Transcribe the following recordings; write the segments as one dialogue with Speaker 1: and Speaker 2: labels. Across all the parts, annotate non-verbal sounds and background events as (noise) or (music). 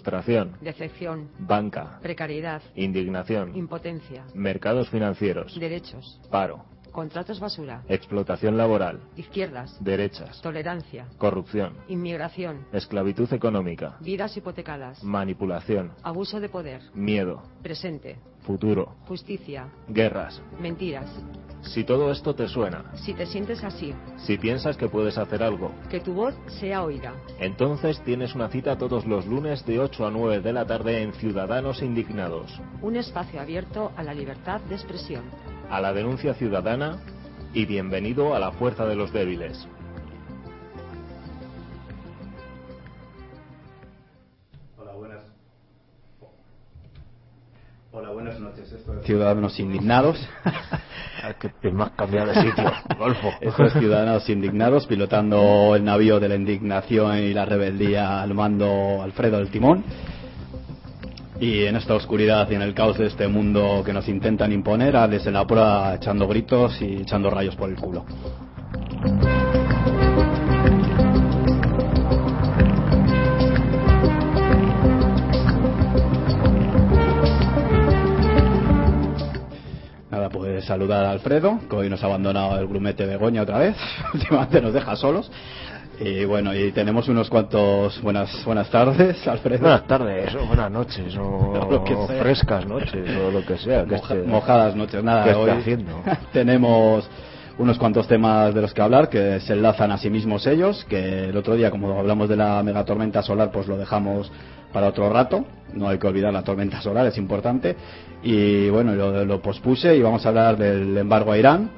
Speaker 1: Frustración.
Speaker 2: decepción,
Speaker 1: Banca.
Speaker 2: precariedad,
Speaker 1: Indignación.
Speaker 2: impotencia,
Speaker 1: Mercados financieros.
Speaker 2: derechos,
Speaker 1: Paro.
Speaker 2: contratos basura,
Speaker 1: Explotación laboral.
Speaker 2: izquierdas,
Speaker 1: Derechas.
Speaker 2: tolerancia,
Speaker 1: Corrupción.
Speaker 2: inmigración,
Speaker 1: Esclavitud económica.
Speaker 2: vidas hipotecadas,
Speaker 1: Manipulación.
Speaker 2: abuso de poder,
Speaker 1: Miedo.
Speaker 2: presente,
Speaker 1: Futuro.
Speaker 2: justicia,
Speaker 1: Guerras.
Speaker 2: mentiras.
Speaker 1: Si todo esto te suena,
Speaker 2: Si te sientes así,
Speaker 1: si piensas que puedes hacer algo,
Speaker 2: que tu voz sea oída.
Speaker 1: entonces tienes una cita todos los lunes de 8 a 9 de la tarde en Ciudadanos Indignados.
Speaker 2: Un espacio abierto a la libertad de expresión.
Speaker 1: A la denuncia ciudadana y bienvenido a la fuerza de los débiles.
Speaker 3: Hola, buenas noches. Esto es Ciudadanos Indignados. (laughs)
Speaker 1: que has cambiado de sitio, Golfo. (laughs)
Speaker 3: Esto es Ciudadanos Indignados, pilotando el navío de la indignación y la rebeldía al mando Alfredo del Timón. Y en esta oscuridad y en el caos de este mundo que nos intentan imponer, a desde la prueba echando gritos y echando rayos por el culo. Saludar a Alfredo, que hoy nos ha abandonado el grumete Begoña otra vez. (laughs) Últimamente nos deja solos. Y bueno, y tenemos unos cuantos buenas buenas tardes, Alfredo.
Speaker 1: Buenas tardes, o buenas noches, o (laughs)
Speaker 3: Lo que sea.
Speaker 1: frescas noches, o lo que sea. Que
Speaker 3: Moja-
Speaker 1: esté-
Speaker 3: mojadas noches, nada.
Speaker 1: ¿Qué esté
Speaker 3: hoy
Speaker 1: haciendo? (laughs)
Speaker 3: tenemos unos cuantos temas de los que hablar que se enlazan a sí mismos ellos, que el otro día, como hablamos de la megatormenta solar, pues lo dejamos para otro rato. No hay que olvidar la tormenta solar, es importante. Y bueno, lo, lo pospuse y vamos a hablar del embargo a Irán,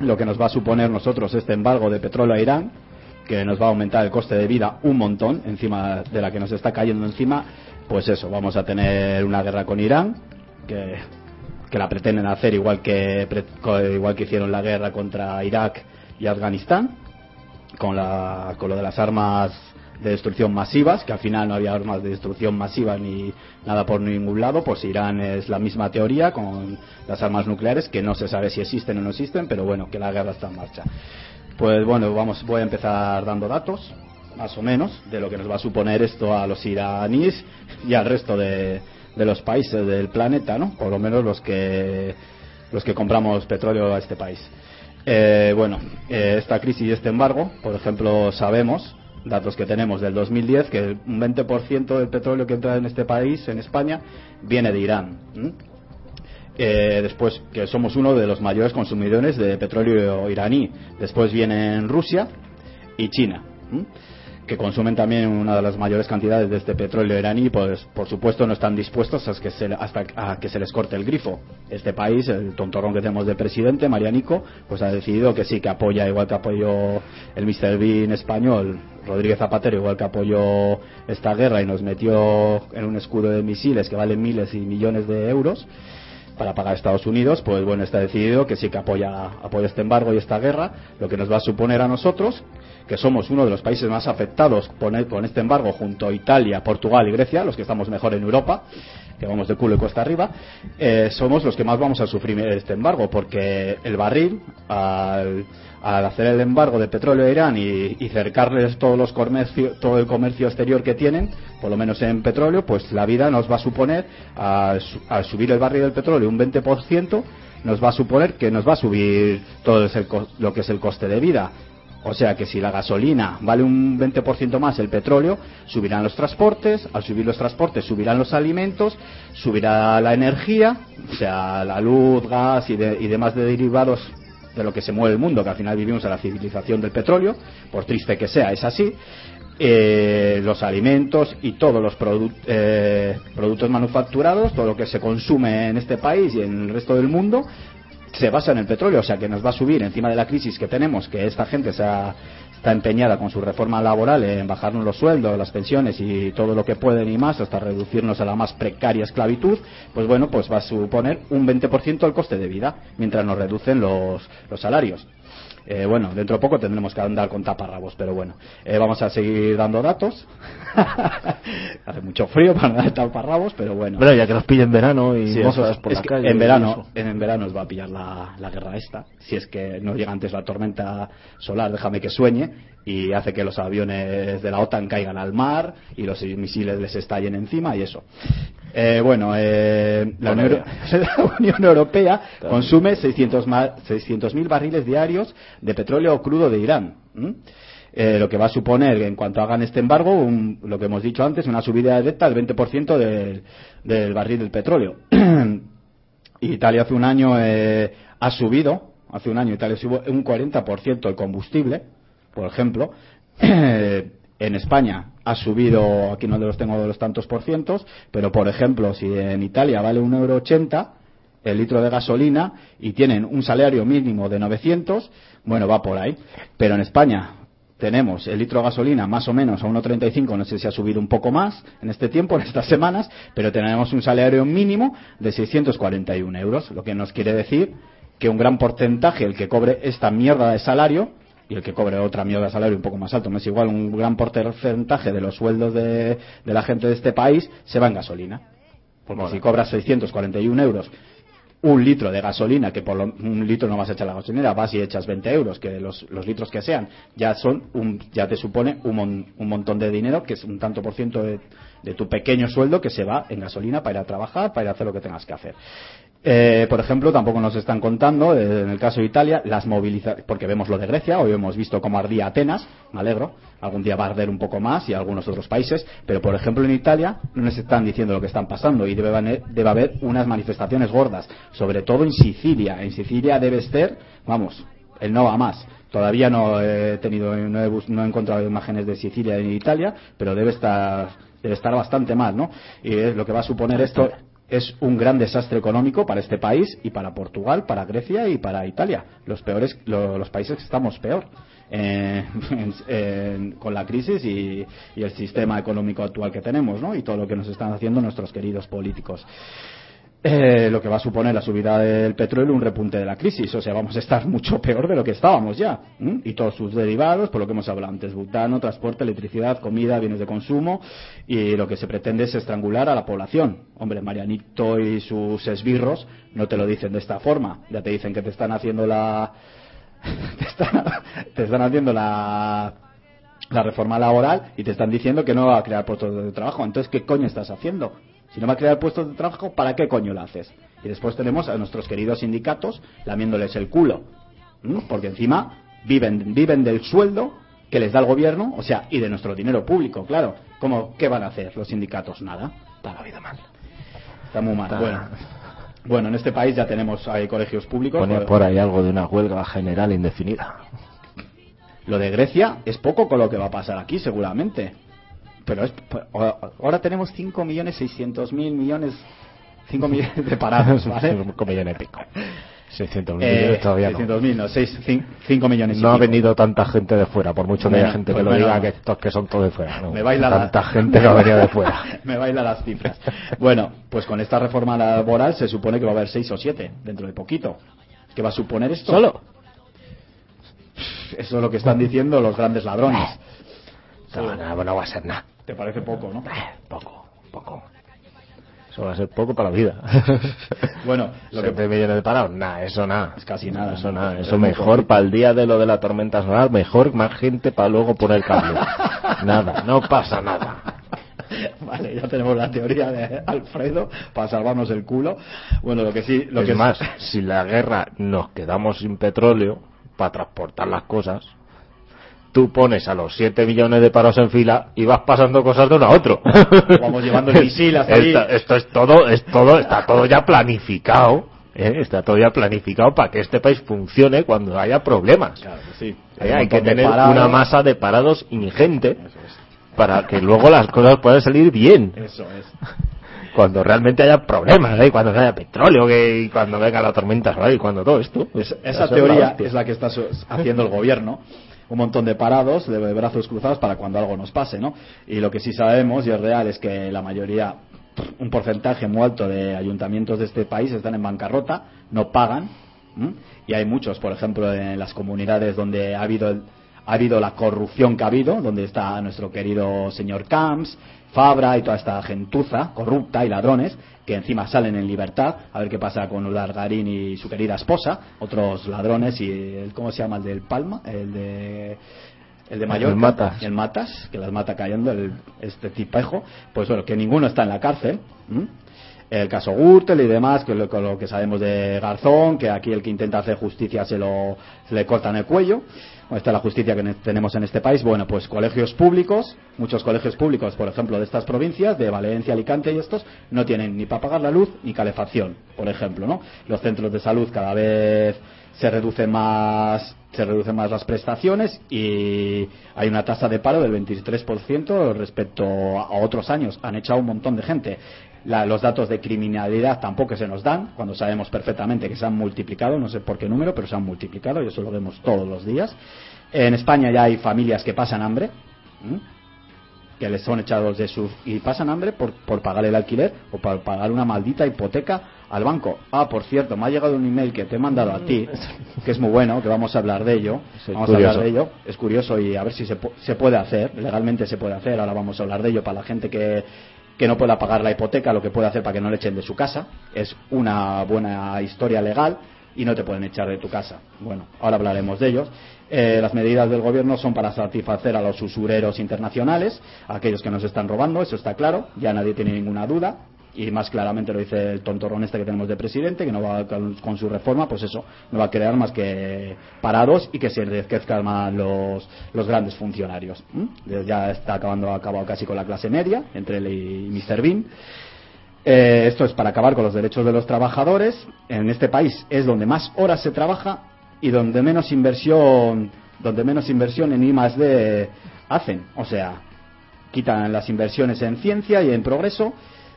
Speaker 3: lo que nos va a suponer nosotros este embargo de petróleo a Irán, que nos va a aumentar el coste de vida un montón encima de la que nos está cayendo encima. Pues eso, vamos a tener una guerra con Irán, que que la pretenden hacer igual que igual que hicieron la guerra contra Irak y Afganistán con la con lo de las armas de destrucción masivas que al final no había armas de destrucción masiva ni nada por ningún lado pues Irán es la misma teoría con las armas nucleares que no se sabe si existen o no existen pero bueno que la guerra está en marcha. Pues bueno vamos voy a empezar dando datos más o menos de lo que nos va a suponer esto a los iraníes y al resto de, de los países del planeta, ¿no? Por lo menos los que los que compramos petróleo a este país. Eh, bueno, eh, esta crisis y este embargo, por ejemplo, sabemos datos que tenemos del 2010 que un 20% del petróleo que entra en este país, en España, viene de Irán. Eh, después que somos uno de los mayores consumidores de petróleo iraní. Después vienen Rusia y China. Que consumen también una de las mayores cantidades de este petróleo iraní, pues por supuesto no están dispuestos a que se, hasta a que se les corte el grifo. Este país, el tontorrón que tenemos de presidente, Marianico, pues ha decidido que sí, que apoya, igual que apoyó el Mr. Bean español, Rodríguez Zapatero, igual que apoyó esta guerra y nos metió en un escudo de misiles que valen miles y millones de euros para pagar a Estados Unidos, pues bueno, está decidido que sí que apoya, apoya este embargo y esta guerra, lo que nos va a suponer a nosotros, que somos uno de los países más afectados por e- con este embargo junto a Italia, Portugal y Grecia, los que estamos mejor en Europa, que vamos de culo y cuesta arriba, eh, somos los que más vamos a sufrir este embargo, porque el barril, al, al hacer el embargo de petróleo a Irán y, cercarles todos los comercio- todo el comercio exterior que tienen, por lo menos en petróleo, pues la vida nos va a suponer, al, su- al subir el barril del petróleo un 20%, nos va a suponer que nos va a subir todo co- lo que es el coste de vida. O sea que si la gasolina vale un 20% más el petróleo, subirán los transportes, al subir los transportes subirán los alimentos, subirá la energía, o sea, la luz, gas y, de- y demás de derivados de lo que se mueve el mundo, que al final vivimos en la civilización del petróleo, por triste que sea, es así. Eh, los alimentos y todos los eh, productos manufacturados, todo lo que se consume en este país y en el resto del mundo, se basa en el petróleo, o sea que nos va a subir encima de la crisis que tenemos, que esta gente se está empeñada con su reforma laboral en bajarnos los sueldos, las pensiones y todo lo que pueden y más, hasta reducirnos a la más precaria esclavitud, pues bueno, pues va a suponer un 20% el coste de vida, mientras nos reducen los salarios. Eh, bueno, dentro de poco tendremos que andar con taparrabos, pero bueno, Eh, vamos a seguir dando datos. (laughs) Hace mucho frío para dar taparrabos, pero bueno.
Speaker 1: Bueno, ya que nos pillen verano y
Speaker 3: Sí,
Speaker 1: por
Speaker 3: es
Speaker 1: la calle.
Speaker 3: en verano, en, en verano os va a pillar la, la guerra esta. Si es que no llega antes la tormenta solar, déjame que sueñe y hace que los aviones de la OTAN caigan al mar y los misiles les estallen encima y eso. Eh, bueno, eh, la, Unión, (laughs) la Unión Europea consume 600 ma- 600.000 barriles diarios de petróleo crudo de Irán. Eh, lo que va a suponer, en cuanto hagan este embargo, un- lo que hemos dicho antes, una subida directa del 20% del, del barril del petróleo. (clears throat) Italia hace un año eh, ha subido, hace un año Italia subió un 40% el combustible, por ejemplo. (clears throat) en España ha subido, aquí no los tengo de los tantos por cientos, pero por ejemplo, si en Italia vale un euro ochenta el litro de gasolina y tienen un salario mínimo de 900, bueno, va por ahí. Pero en España tenemos el litro de gasolina más o menos a 1,35, no sé si ha subido un poco más en este tiempo, en estas semanas, pero tenemos un salario mínimo de 641 euros, lo que nos quiere decir que un gran porcentaje, el que cobre esta mierda de salario, y el que cobre otra mierda de salario un poco más alto, me es igual, un gran porcentaje de los sueldos de, de la gente de este país se va en gasolina. Porque si cobras 641 euros un litro de gasolina, que por lo- un litro no vas a echar la gasolinera, vas y echas 20 euros, que los, los litros que sean, ya son un, ya te supone un, mon- un montón de dinero, que es un tanto por ciento de, de tu pequeño sueldo que se va en gasolina para ir a trabajar, para ir a hacer lo que tengas que hacer. Eh, por ejemplo, tampoco nos están contando, eh, en el caso de Italia, las movilizaciones, porque vemos lo de Grecia, hoy hemos visto cómo ardía Atenas, me alegro, algún día va a arder un poco más y algunos otros países, pero por ejemplo en Italia no nos están diciendo lo que están pasando y debe, debe haber unas manifestaciones gordas, sobre todo en Sicilia. En Sicilia debe ser, vamos, el no va más. Todavía no he tenido, no he, no he encontrado imágenes de Sicilia en Italia, pero debe estar, debe estar bastante mal, ¿no? Y es lo que va a suponer esto es un gran desastre económico para este país y para Portugal, para Grecia y para Italia, los peores, lo- los países que estamos peor. eh, (laughs) en- con la crisis y, y el sistema económico actual que tenemos, ¿no? Y todo lo que nos están haciendo nuestros queridos políticos. Eh, lo que va a suponer la subida del petróleo un repunte de la crisis. O sea, vamos a estar (laughs) mucho peor de lo que estábamos ya. Y todos sus derivados, por lo que hemos hablado antes, butano, transporte, electricidad, comida, bienes de consumo. Y lo que se pretende es estrangular a la población. Hombre, Marianito y sus esbirros no te lo dicen de esta forma. Ya te dicen que te están haciendo la... (laughs) te, están, te están haciendo la la reforma laboral y te están diciendo que no va a crear puestos de trabajo. Entonces, ¿qué coño estás haciendo? Si no va a crear puestos de trabajo, ¿para qué coño lo haces? Y después tenemos a nuestros queridos sindicatos lamiéndoles el culo. ¿m? Porque encima viven, viven del sueldo que les da el gobierno, o sea, y de nuestro dinero público, claro. ¿Cómo, ¿Qué van a hacer los sindicatos? Nada. Está la vida mal. Está muy mal.
Speaker 1: Está-
Speaker 3: Bueno. Bueno, en este país ya tenemos hay colegios públicos. Pues-
Speaker 1: por ahí algo de una huelga general indefinida.
Speaker 3: Lo de Grecia es poco con lo que va a pasar aquí, seguramente. Pero es, ahora tenemos 5 millones 600 mil millones, 5 millones de parados, ¿vale? (laughs)
Speaker 1: Cinco millones y pico. 600 mil
Speaker 3: Eh,
Speaker 1: millones todavía
Speaker 3: 600 mil, no, 5 millones y
Speaker 1: no. No ha
Speaker 3: pico.
Speaker 1: venido tanta gente de fuera, por mucho que
Speaker 3: Bueno,
Speaker 1: haya gente que
Speaker 3: pues
Speaker 1: lo
Speaker 3: bueno,
Speaker 1: diga que estos que son todos de fuera. No,
Speaker 3: Me baila la-
Speaker 1: tanta gente que ha venido de fuera. (laughs)
Speaker 3: Me baila las cifras. Bueno, pues con esta reforma laboral se supone que va a haber 6 o 7 dentro de poquito. ¿Qué va a suponer esto?
Speaker 1: ¿Solo?
Speaker 3: Eso es lo que están diciendo los grandes ladrones.
Speaker 1: No, no, no va a ser nada.
Speaker 3: ¿Te parece poco, no?
Speaker 1: Poco, poco. Eso va a ser poco para la vida. (laughs)
Speaker 3: Bueno, lo que
Speaker 1: 7 millones de parados, nada, eso nada.
Speaker 3: Es casi nada,
Speaker 1: Eso nada,
Speaker 3: Es
Speaker 1: eso mejor para el día de lo de la tormenta solar, mejor más gente para luego poner cable. (laughs) nada, no pasa nada. (laughs)
Speaker 3: Vale, ya tenemos la teoría de Alfredo para salvarnos el culo. Bueno, lo que sí, lo
Speaker 1: es
Speaker 3: que
Speaker 1: más, si la guerra nos quedamos sin petróleo para transportar las cosas, tú pones a los 7 millones de paros en fila y vas pasando cosas de uno a otro. (laughs)
Speaker 3: Vamos llevando el misil hasta
Speaker 1: esto, esto es todo, es todo, está todo ya planificado ¿eh? Está todo ya planificado para que este país funcione cuando haya problemas.
Speaker 3: Claro sí.
Speaker 1: Eh, hay que tener
Speaker 3: parados.
Speaker 1: una masa de parados ingente
Speaker 3: es.
Speaker 1: para que luego las cosas puedan salir bien.
Speaker 3: Eso es.
Speaker 1: Cuando realmente haya problemas, ¿eh? cuando haya petróleo, que, y cuando venga la tormenta solar y cuando todo esto. pues,
Speaker 3: Esa teoría es la que está haciendo el gobierno. Un montón de parados, de brazos cruzados para cuando algo nos pase, ¿no? Y lo que sí sabemos, y es real, es que la mayoría, un porcentaje muy alto de ayuntamientos de este país están en bancarrota, no pagan, y hay muchos, por ejemplo, en las comunidades donde ha habido el- ha habido la corrupción que ha habido, donde está nuestro querido señor Camps, Fabra y toda esta gentuza corrupta y ladrones que encima salen en libertad, a ver qué pasa con Ulargarín y su querida esposa, otros ladrones y el, ¿cómo se llama el del Palma? El de el de Mallorca,
Speaker 1: El Matas.
Speaker 3: el Matas, que las mata cayendo, el, este tipejo, pues bueno, que ninguno está en la cárcel. ¿m? El caso Gürtel y demás, que lo, lo que sabemos de Garzón, que aquí el que intenta hacer justicia se lo se le cortan el cuello. Esta es la justicia que ne- tenemos en este país. Bueno, pues colegios públicos, muchos colegios públicos, por ejemplo, de estas provincias, de Valencia, Alicante y estos, no tienen ni para pagar la luz ni calefacción, por ejemplo, ¿no? Los centros de salud cada vez se reducen más se reducen más las prestaciones y hay una tasa de paro del 23% respecto a otros años. Han echado un montón de gente. La- los datos de criminalidad tampoco se nos dan, cuando sabemos perfectamente que se han multiplicado, no sé por qué número, pero se han multiplicado y eso lo vemos todos los días. En España ya hay familias que pasan hambre. ¿m? que les son echados de sus y pasan hambre por, por pagar el alquiler o por pagar una maldita hipoteca al banco. Ah, por cierto, me ha llegado un email que te he mandado a ti, (laughs) que es muy bueno, que vamos a hablar de ello. Vamos a hablar de ello. Es curioso y a ver si se, se puede hacer, legalmente se puede hacer. Ahora vamos a hablar de ello para la gente que que no pueda pagar la hipoteca, lo que puede hacer para que no le echen de su casa. Es una buena historia legal y no te pueden echar de tu casa. Bueno, ahora hablaremos de ellos. Eh, las medidas del gobierno son para satisfacer a los usureros internacionales, a aquellos que nos están robando, eso está claro, ya nadie tiene ninguna duda. Y más claramente lo dice el tontorrón este que tenemos de presidente, que no va con, con su reforma, pues eso, no va a crear más que parados y que se enriquezcan más los, los grandes funcionarios. Ya está acabando acabado casi con la clase media, entre él y Mr. Bean. Eh, esto es para acabar con los derechos de los trabajadores. En este país es donde más horas se trabaja y donde menos inversión, donde menos inversión en I más D hacen. O sea, quitan las inversiones en ciencia y en progreso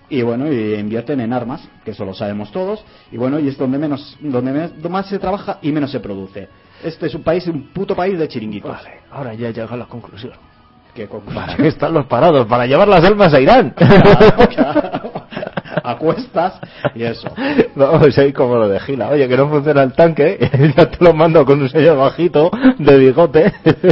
Speaker 3: y bueno, y invierten en armas, que eso lo sabemos todos. Y bueno, y es donde menos, donde me- más se trabaja y menos se produce. Este es un país, un puto país de chiringuitos.
Speaker 1: Vale, ahora ya llega la conclusión.
Speaker 3: Que con-
Speaker 1: ¿Para qué (laughs) están los parados? Para llevar las almas a Irán.
Speaker 3: Claro, claro. (laughs) A cuestas y eso. (laughs)
Speaker 1: Vamos ahí como lo de Gila. Oye, que no funciona el tanque. (laughs) ya te lo mando con un señor bajito de bigote.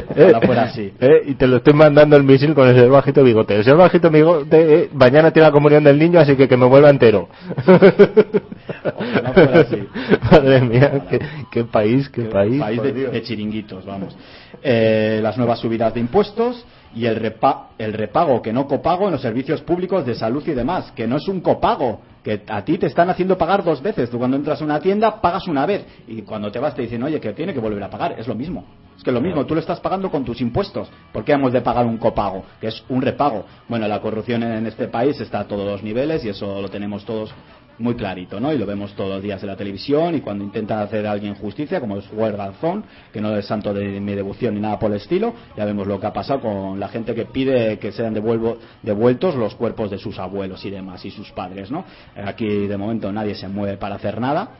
Speaker 3: Ojalá fuera así.
Speaker 1: Eh, Y te lo estoy mandando el misil con el señor bajito bigote. El señor bajito bigote eh, mañana tiene la comunión del niño, así que que me vuelva entero.
Speaker 3: Ojalá fuera así.
Speaker 1: Madre mía, qué, qué país, qué país.
Speaker 3: país de, de chiringuitos, vamos. Eh, las nuevas subidas de impuestos y el, repa- el repago, que no copago en los servicios públicos de salud y demás, que no es un copago, que a ti te están haciendo pagar dos veces. Tú cuando entras a una tienda pagas una vez y cuando te vas te dicen, oye, que tiene que volver a pagar. Es lo mismo. Es que lo mismo, tú lo estás pagando con tus impuestos. ¿Por qué hemos de pagar un copago? Que es un repago. Bueno, la corrupción en este país está a todos los niveles y eso lo tenemos todos muy clarito, ¿no? Y lo vemos todos los días en la televisión y cuando intenta hacer a alguien justicia, como es Juan Garzón, que no es santo de mi devoción ni nada por el estilo, ya vemos lo que ha pasado con la gente que pide que sean devuelvo- devueltos los cuerpos de sus abuelos y demás, y sus padres, ¿no? Aquí de momento nadie se mueve para hacer nada.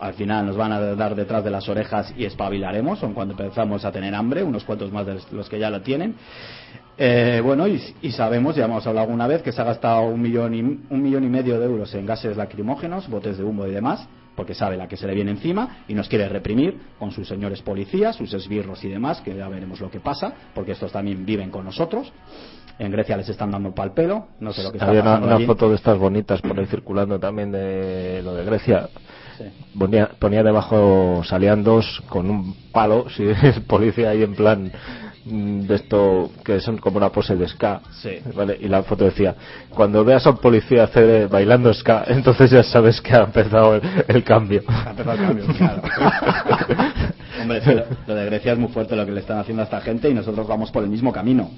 Speaker 3: Al final nos van a dar detrás de las orejas y espabilaremos, o cuando empezamos a tener hambre, unos cuantos más de los que ya lo tienen. Eh, bueno, y, y sabemos, ya hemos hablado alguna vez, que se ha gastado un millón, y, un millón y medio de euros en gases lacrimógenos, botes de humo y demás, porque sabe la que se le viene encima y nos quiere reprimir con sus señores policías, sus esbirros y demás, que ya veremos lo que pasa, porque estos también viven con nosotros. En Grecia les están dando pal pelo, no sé lo que está
Speaker 1: Había una,
Speaker 3: pasando
Speaker 1: una
Speaker 3: allí.
Speaker 1: foto de estas bonitas por ahí circulando también de lo de Grecia.
Speaker 3: Sí.
Speaker 1: Ponía, ponía debajo, salían dos con un palo, (laughs) si el policía ahí en plan de esto que son como una pose de ska.
Speaker 3: Sí.
Speaker 1: ¿vale? Y la foto decía, cuando veas a un policía hacer eh, bailando ska, (laughs) entonces ya sabes que ha empezado el, el cambio.
Speaker 3: Ha empezado el cambio, claro. (laughs) Hombre, lo de Grecia es muy fuerte lo que le están haciendo a esta gente y nosotros vamos por el mismo camino.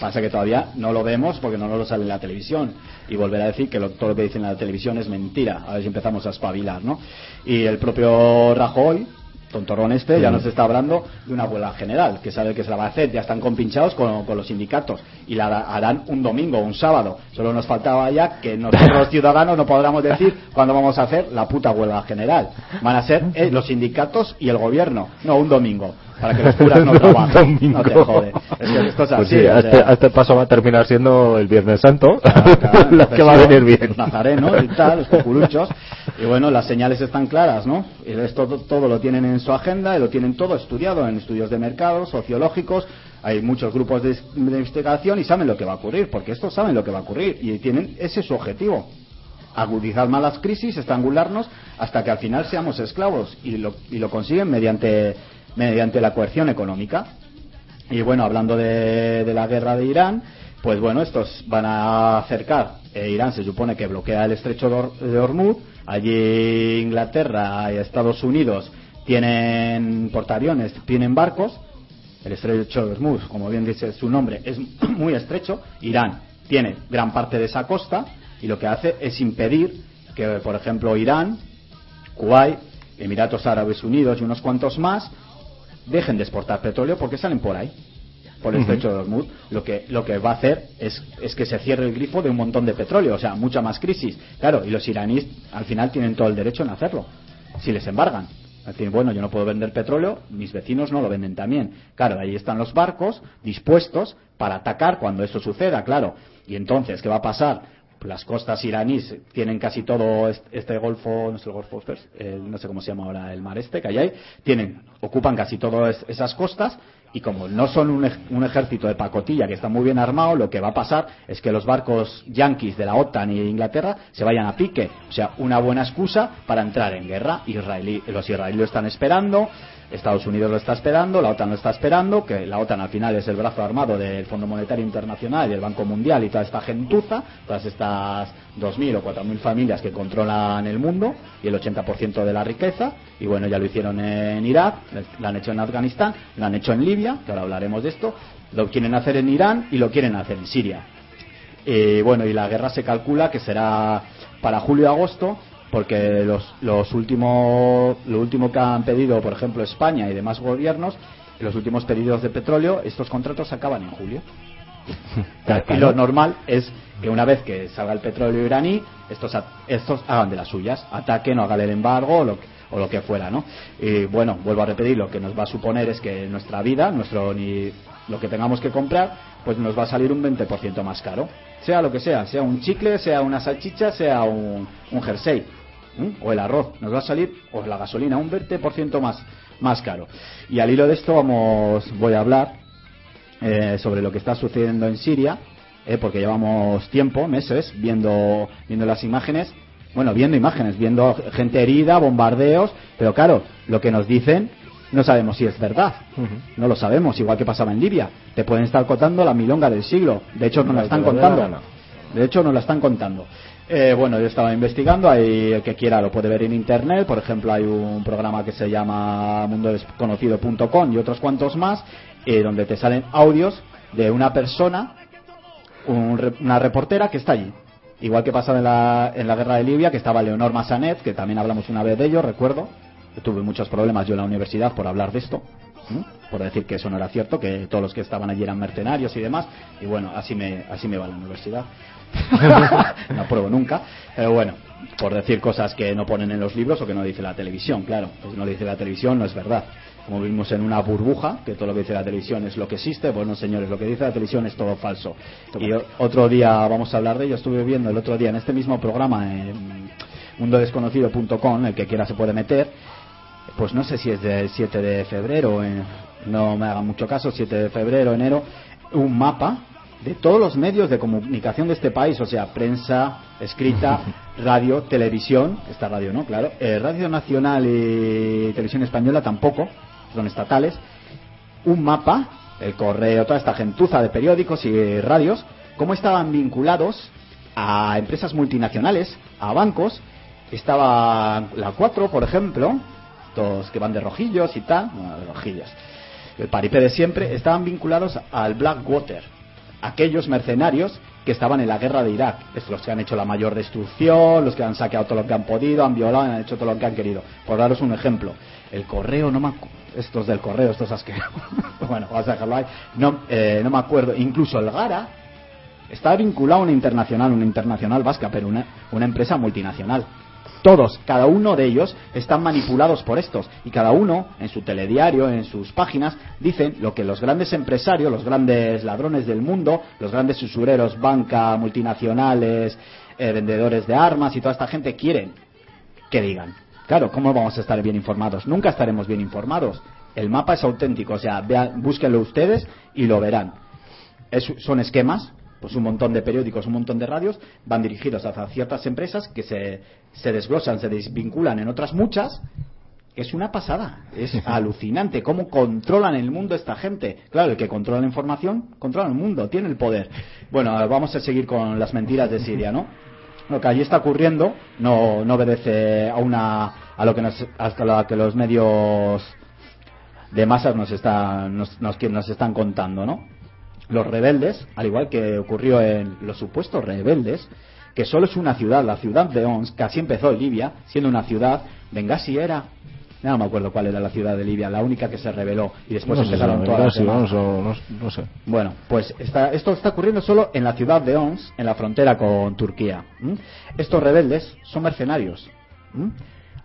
Speaker 3: Pasa que todavía no lo vemos porque no nos lo sale en la televisión. Y volver a decir que lo- todo lo que dicen en la televisión es mentira. A ver si empezamos a espabilar, ¿no? Y el propio Rajoy, tontorrón este, ya nos está hablando de una huelga general, que sabe que se la va a hacer. Ya están compinchados con, con los sindicatos. Y la hará- harán un domingo, un sábado. Solo nos faltaba ya que nosotros los ciudadanos no podamos decir cuándo vamos a hacer la puta huelga general. Van a ser eh, los sindicatos y el gobierno. No, un domingo. Para que los curas no (laughs) trabajen. No te jode. Es que esto es
Speaker 1: Pues
Speaker 3: así.
Speaker 1: sí,
Speaker 3: o
Speaker 1: a,
Speaker 3: sea,
Speaker 1: este, este paso va a terminar siendo el Viernes Santo,
Speaker 3: Claro, claro, (laughs)
Speaker 1: la que va a venir bien.
Speaker 3: Los nazarenos y tal, los populuchos. Y bueno, las señales están claras, ¿no? Esto todo, lo tienen en su agenda y lo tienen todo estudiado en estudios de mercado, sociológicos. Hay muchos grupos de, investigación y saben lo que va a ocurrir, porque estos saben lo que va a ocurrir y tienen ese es su objetivo. Agudizar más las crisis, estrangularnos hasta que al final seamos esclavos y lo, y lo consiguen mediante, mediante la coerción económica. Y bueno, hablando de, de la guerra de Irán, pues bueno, estos van a acercar. eh, Irán se supone que bloquea el estrecho de Hormuz. Allí Inglaterra y Estados Unidos tienen portaaviones, tienen barcos. El estrecho de Hormuz, como bien dice su nombre, es (clears throat) muy estrecho. Irán tiene gran parte de esa costa y lo que hace es impedir que, por ejemplo, Irán, Kuwait, Emiratos Árabes Unidos y unos cuantos más dejen de exportar petróleo porque salen por ahí por el estrecho de Hormuz lo que lo que va a hacer es, es que se cierre el grifo de un montón de petróleo o sea mucha más crisis claro y los iraníes al final tienen todo el derecho en hacerlo si les embargan Es decir, bueno, yo no puedo vender petróleo, mis vecinos no lo venden también. Claro, ahí están los barcos dispuestos para atacar cuando eso suceda, claro. Y entonces, ¿qué va a pasar? Las costas iraníes tienen casi todo est- este golfo, no sé el golfo, eh, no sé cómo se llama ahora el mar este que hay ahí, tienen, ocupan casi todas esas costas y como no son un, un ejército de pacotilla que está muy bien armado, lo que va a pasar es que los barcos yanquis de la OTAN y Inglaterra se vayan a pique. O sea, una buena excusa para entrar en guerra. Israelí, los israelíes lo están esperando, Estados Unidos lo está esperando, la OTAN lo está esperando, que la OTAN al final es el brazo armado del Fondo Monetario Internacional y el Banco Mundial y toda esta gentuza, todas estas 2.000 o 4.000 familias que controlan el mundo y el 80% de la riqueza. Y bueno, ya lo hicieron en Irak, lo han hecho en Afganistán, lo han hecho en Libia, que ahora hablaremos de esto, lo quieren hacer en Irán y lo quieren hacer en Siria. Y bueno, y la guerra se calcula que será para julio y agosto, porque los, los últimos, lo último que han pedido, por ejemplo, España y demás gobiernos, los últimos pedidos de petróleo, estos contratos acaban en julio. (laughs) Y lo normal es que una vez que salga el petróleo iraní, estos, estos hagan de las suyas, ataquen o hagan el embargo o lo, que- o lo que fuera, ¿no? Y bueno, vuelvo a repetir, lo que nos va a suponer es que nuestra vida, nuestro ni lo que tengamos que comprar, pues nos va a salir un 20% más caro. Sea lo que sea, sea un chicle, sea una salchicha, sea un, un jersey. ¿M? o el arroz, nos va a salir, o la gasolina, un 20% más, más caro. Y al hilo de esto vamos, voy a hablar eh, sobre lo que está sucediendo en Siria, eh, porque llevamos tiempo, meses, viendo, viendo las imágenes, bueno, viendo imágenes, viendo gente herida, bombardeos, pero claro, lo que nos dicen no sabemos si es verdad, no lo sabemos, igual que pasaba en Libia, te pueden estar contando la milonga del siglo, de hecho nos la están contando, de hecho nos la están contando. Eh, bueno, yo estaba investigando, hay el que quiera lo puede ver en internet, por ejemplo hay un programa que se llama mundodesconocido.com y otros cuantos más, eh, donde te salen audios de una persona, un una reportera que está allí. Igual que pasaba en la, en la guerra de Libia, que estaba Leonor Massanet, que también hablamos una vez de ello, recuerdo. Tuve muchos problemas yo en la universidad por hablar de esto, por decir que eso no era cierto, que todos los que estaban allí eran mercenarios y demás. Y bueno, así me, así me va la universidad. (laughs) no apruebo nunca. Pero bueno, por decir cosas que no ponen en los libros o que no dice la televisión, claro. Pues no dice la televisión no es verdad. Como vivimos en una burbuja, que todo lo que dice la televisión es lo que existe, pues no señores, lo que dice la televisión es todo falso. Y otro día vamos a hablar de ello, estuve viendo el otro día en este mismo programa en mundodesconocido.com, el que quiera se puede meter, pues no sé si es del 7 de febrero, eh, no me hagan mucho caso, 7 de febrero, enero, un mapa de todos los medios de comunicación de este país, o sea, prensa, escrita, (laughs) radio, televisión, esta radio no, claro, eh, Radio Nacional y Televisión Española tampoco, son estatales, un mapa, el correo, toda esta gentuza de periódicos y radios, cómo estaban vinculados a empresas multinacionales, a bancos, estaba la 4, por ejemplo, todos que van de rojillos y tal, bueno, de rojillos, el paripé de siempre, estaban vinculados al Blackwater. Aquellos mercenarios que estaban en la guerra de Irak. Es los que han hecho la mayor destrucción, los que han saqueado todo lo que han podido, han violado, han hecho todo lo que han querido. Por daros un ejemplo, el correo, no me estos del correo, estos asquerosos. (laughs) bueno, vas a dejarlo ahí. No, eh, no me acuerdo. Incluso el Gara está vinculado a una internacional, una internacional vasca, pero una, una empresa multinacional. Todos, cada uno de ellos están manipulados por estos y cada uno en su telediario, en sus páginas, dicen lo que los grandes empresarios, los grandes ladrones del mundo, los grandes usureros, banca, multinacionales, eh, vendedores de armas y toda esta gente quieren que digan. Claro, ¿cómo vamos a estar bien informados? Nunca estaremos bien informados. El mapa es auténtico, o sea, vean, búsquenlo ustedes y lo verán. Es- son esquemas, pues un montón de periódicos, un montón de radios, van dirigidos hacia ciertas empresas que se, se desglosan, se desvinculan en otras muchas. Es una pasada, es (laughs) alucinante cómo controlan el mundo esta gente. Claro, el que controla la información, controla el mundo, tiene el poder. Bueno, vamos a seguir con las mentiras de Siria, ¿no? Lo que allí está ocurriendo no, no obedece a una a lo que nos, a lo que los medios de masas nos están nos, nos, nos están contando, ¿no? Los rebeldes, al igual que ocurrió en los supuestos rebeldes, que solo es una ciudad, la ciudad de Ons, que así empezó en Libia, siendo una ciudad, Benghazi era, no me acuerdo cuál era la ciudad de Libia, la única que se rebeló y después
Speaker 1: no
Speaker 3: empezaron todas las demás.
Speaker 1: no, no sé.
Speaker 3: Bueno, pues está, esto está ocurriendo solo en la ciudad de Ons, en la frontera con Turquía. Estos rebeldes son mercenarios, ¿m?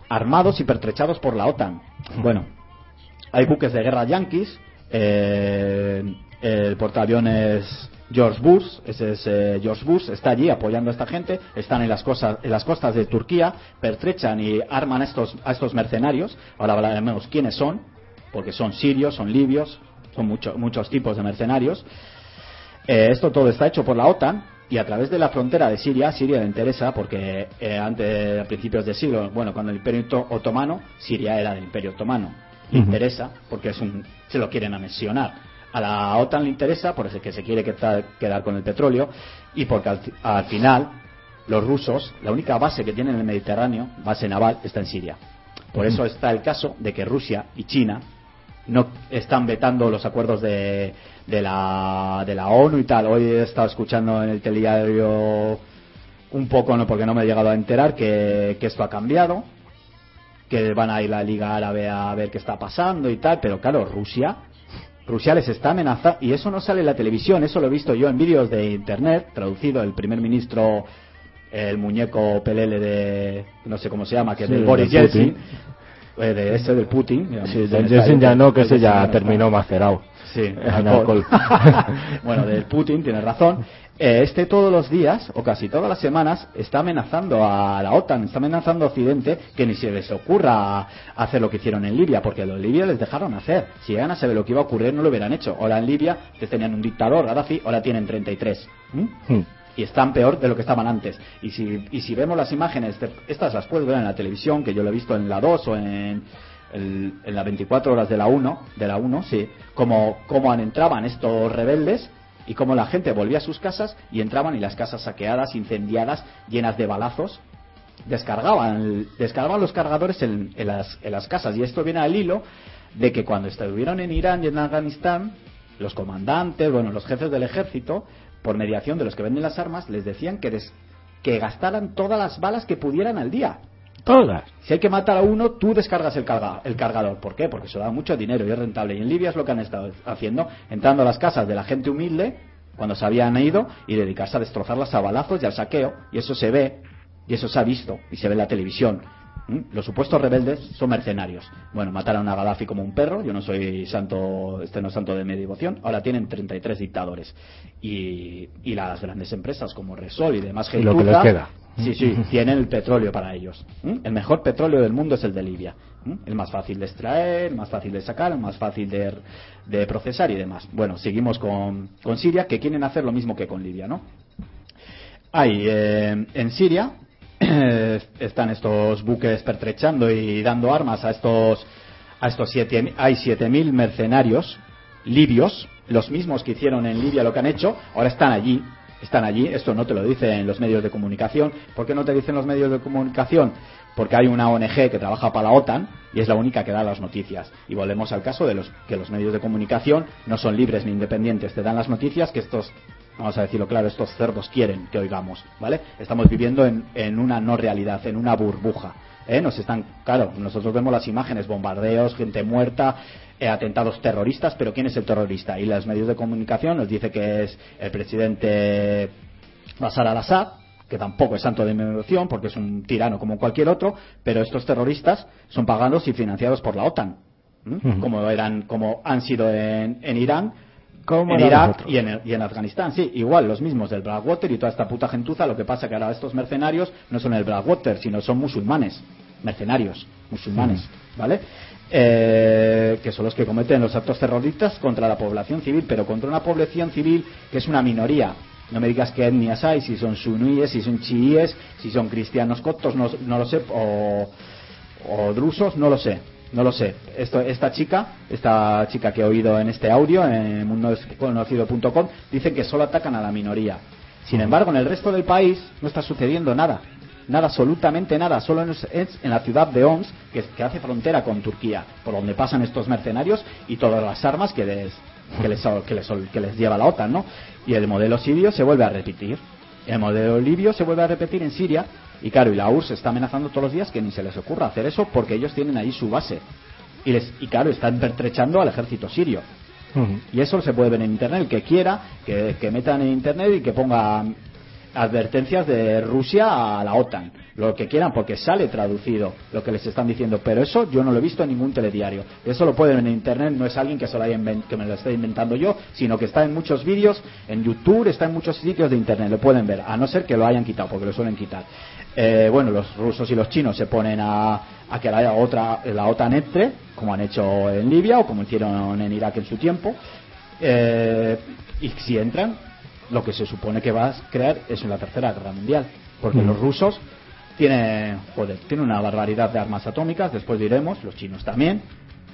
Speaker 3: armados y pertrechados por la OTAN. Bueno, hay buques de guerra yanquis, eh, el portaaviones George Bush, ese es eh, George Bush, está allí apoyando a esta gente, están en las, cosas, en las costas de Turquía, pertrechan y arman a estos, a estos mercenarios, ahora hablaremos quiénes son, porque son sirios, son libios, son mucho- muchos tipos de mercenarios. Eh, esto todo está hecho por la OTAN y a través de la frontera de Siria, Siria le interesa porque eh, antes, a principios del siglo, bueno, con el Imperio Oto- Otomano, Siria era del Imperio Otomano. Le interesa porque es un, se lo quieren anexionar. A la OTAN le interesa porque que se quiere quedar, quedar con el petróleo y porque al, al final los rusos, la única base que tienen en el Mediterráneo, base naval, está en Siria. Por eso está el caso de que Rusia y China no están vetando los acuerdos de, de, la, de la ONU y tal. Hoy he estado escuchando en el telediario un poco, no porque no me he llegado a enterar, que, que esto ha cambiado, que van a ir a la Liga Árabe a ver qué está pasando y tal, pero claro, Rusia, Rusia les está amenazando, y eso no sale en la televisión, eso lo he visto yo en vídeos de internet, traducido el primer ministro, el muñeco pelele de, no sé cómo se llama, que es
Speaker 1: Sí,
Speaker 3: del Boris. Yeltsin, eh, de ese del Putin. digamos,
Speaker 1: Sí, del Jensen ya no, que ese ya
Speaker 3: Yeltsin
Speaker 1: terminó macerado.
Speaker 3: Sí,
Speaker 1: En
Speaker 3: alcohol.
Speaker 1: alcohol. (laughs)
Speaker 3: bueno, del Putin, tienes razón. Eh, este todos los días, o casi todas las semanas, está amenazando a la OTAN, está amenazando a Occidente que ni se les ocurra hacer lo que hicieron en Libia, porque los libios les dejaron hacer. Si llegan a saber lo que iba a ocurrir, no lo hubieran hecho. Ahora en Libia que tenían un dictador, Gaddafi, ahora tienen 33. ¿Mm?
Speaker 1: Hmm.
Speaker 3: y están peor de lo que estaban antes. Y si, y si vemos las imágenes, de- estas las puedes ver en la televisión, que yo lo he visto en la 2 o en, el- en las 24 horas de la 1, de la 1, sí, como, como entraban estos rebeldes y cómo la gente volvía a sus casas y entraban y las casas saqueadas, incendiadas, llenas de balazos, descargaban, descargaban los cargadores en, en las, en las casas. Y esto viene al hilo de que cuando estuvieron en Irán y en Afganistán, los comandantes, bueno, los jefes del ejército, por mediación de los que venden las armas, les decían que, que gastaran todas las balas que pudieran al día.
Speaker 1: Todas.
Speaker 3: Si hay que matar a uno, tú descargas el, carga- el cargador. ¿Por qué? Porque eso da mucho dinero y es rentable. Y en Libia es lo que han estado haciendo, entrando a las casas de la gente humilde, cuando se habían ido, y dedicarse a destrozarlas a balazos y al saqueo. Y eso se ve, y eso se ha visto, y se ve en la televisión. ¿Mm? Los supuestos rebeldes son mercenarios. Bueno, mataron a Gaddafi como un perro. Yo no soy santo, este no es santo de mi devoción. Ahora tienen 33 dictadores. Y, y las grandes empresas como Resol y demás
Speaker 1: Y lo que
Speaker 3: gentuza,
Speaker 1: les queda.
Speaker 3: Sí, sí, (laughs) tienen el petróleo para ellos. El mejor petróleo del mundo es el de Libia. El más fácil de extraer, el más fácil de sacar, el más fácil de, de procesar y demás. Bueno, seguimos con, con Siria, que quieren hacer lo mismo que con Libia, ¿no? Hay eh, en Siria (clears throat) están estos buques pertrechando y dando armas a estos a estos siete hay 7000 mercenarios libios, los mismos que hicieron en Libia lo que han hecho, ahora están allí, están allí, esto no te lo dicen los medios de comunicación, ¿por qué no te dicen los medios de comunicación? Porque hay una ONG que trabaja para la OTAN y es la única que da las noticias. Y volvemos al caso de los que los medios de comunicación no son libres ni independientes, te dan las noticias que estos Vamos a decirlo claro, estos cerdos quieren que oigamos, ¿vale? Estamos viviendo en, en una no realidad, en una burbuja. ¿eh? Nos están, claro, nosotros vemos las imágenes, bombardeos, gente muerta, atentados terroristas, pero ¿quién es el terrorista? Y los medios de comunicación nos dice que es el presidente Bashar al-Assad, que tampoco es santo de mi devoción porque es un tirano como cualquier otro, pero estos terroristas son pagados y financiados por la OTAN, como eran, como han sido en, en Irán,
Speaker 1: Como
Speaker 3: en Irak y en, y en Afganistán, sí, igual los mismos del Blackwater y toda esta puta gentuza, lo que pasa que ahora estos mercenarios no son el Blackwater, sino son musulmanes, mercenarios, musulmanes, ¿vale? Eh, que son los que cometen los actos terroristas contra la población civil, pero contra una población civil que es una minoría. No me digas qué etnias hay, si son suníes, si son chiíes, si son cristianos coptos, no, no lo sé, o, o drusos, no lo sé, no lo sé. Esto, esta chica, esta chica que he oído en este audio, en mundodesconocido.com, dice que solo atacan a la minoría. Sin embargo, en el resto del país no está sucediendo nada. Nada, absolutamente nada. Solo es, es en la ciudad de Homs, que, que hace frontera con Turquía, por donde pasan estos mercenarios y todas las armas que les, que les, que les, que les lleva la OTAN, ¿no? Y el modelo sirio se vuelve a repetir. El modelo libio se vuelve a repetir en Siria. Y claro, y la URSS está amenazando todos los días que ni se les ocurra hacer eso porque ellos tienen ahí su base. Y, les, y claro, están pertrechando al ejército sirio. Y eso se puede ver en internet. El que quiera, que, que metan en internet y que ponga advertencias de Rusia a la OTAN. Lo que quieran, porque sale traducido lo que les están diciendo. Pero eso yo no lo he visto en ningún telediario. Eso lo pueden ver en internet. No es alguien que, se lo haya que me lo esté inventando yo, sino que está en muchos vídeos, en YouTube, está en muchos sitios de internet. Lo pueden ver, a no ser que lo hayan quitado, porque lo suelen quitar. Eh, bueno, los rusos y los chinos se ponen a, a que la, otra, la OTAN entre, como han hecho en Libia o como hicieron en Irak en su tiempo. Eh, y si entran, lo que se supone que va a crear es una tercera guerra mundial. Porque
Speaker 1: Mm.
Speaker 3: los rusos tienen, joder, tienen una barbaridad de armas atómicas, después diremos, los chinos también.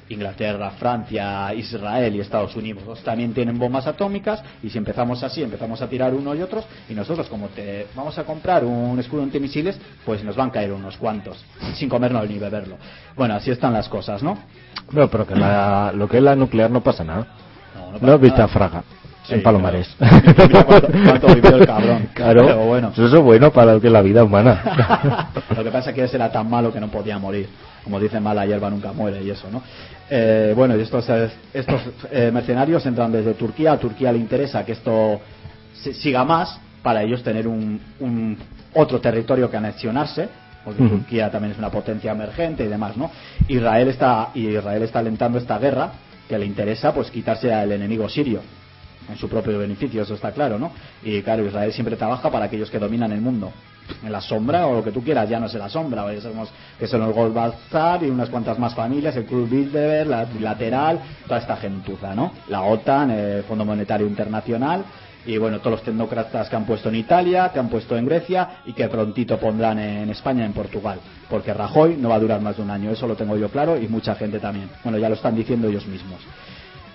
Speaker 3: Inglaterra, Francia, Israel y Estados Unidos también tienen bombas atómicas y si empezamos así, empezamos a tirar uno y otros y nosotros como te vamos a comprar un escudo antimisiles, pues nos van a caer unos cuantos sin comernos ni beberlo. Bueno, así están las cosas, ¿no?
Speaker 1: No, pero que la- lo que es la nuclear no pasa nada.
Speaker 3: No,
Speaker 1: No,
Speaker 3: pasa
Speaker 1: has visto
Speaker 3: nada.
Speaker 1: a Fraga
Speaker 3: Sí,
Speaker 1: en Palomares.
Speaker 3: claro. Mira cuánto- cuánto vivió el cabrón. (laughs)
Speaker 1: Claro,
Speaker 3: Pero bueno.
Speaker 1: eso es bueno para lo que es la vida humana. (laughs)
Speaker 3: Lo que pasa es que ese era tan malo que no podía morir. Como dicen, mala hierba nunca muere y eso, ¿no? Eh, bueno, y estos, eh, estos eh, mercenarios entran desde Turquía. A Turquía le interesa que esto se- siga más para ellos tener un, un otro territorio que anexionarse. Porque. Turquía también es una potencia emergente y demás, ¿no? Israel está, Israel está alentando esta guerra que le interesa pues quitarse al enemigo sirio en su propio beneficio, eso está claro, ¿no? Y claro, Israel siempre trabaja para aquellos que dominan el mundo. En la sombra o lo que tú quieras, ya no es en la sombra, ya sabemos que son los Goldbazar y unas cuantas más familias, el Club Bilderberg, la Trilateral, toda esta gentuza, ¿no? La OTAN, el Fondo Monetario Internacional y bueno, todos los tecnócratas que han puesto en Italia, que han puesto en Grecia y que prontito pondrán en España en Portugal. Porque Rajoy no va a durar más de un año, eso lo tengo yo claro y mucha gente también. Bueno, ya lo están diciendo ellos mismos.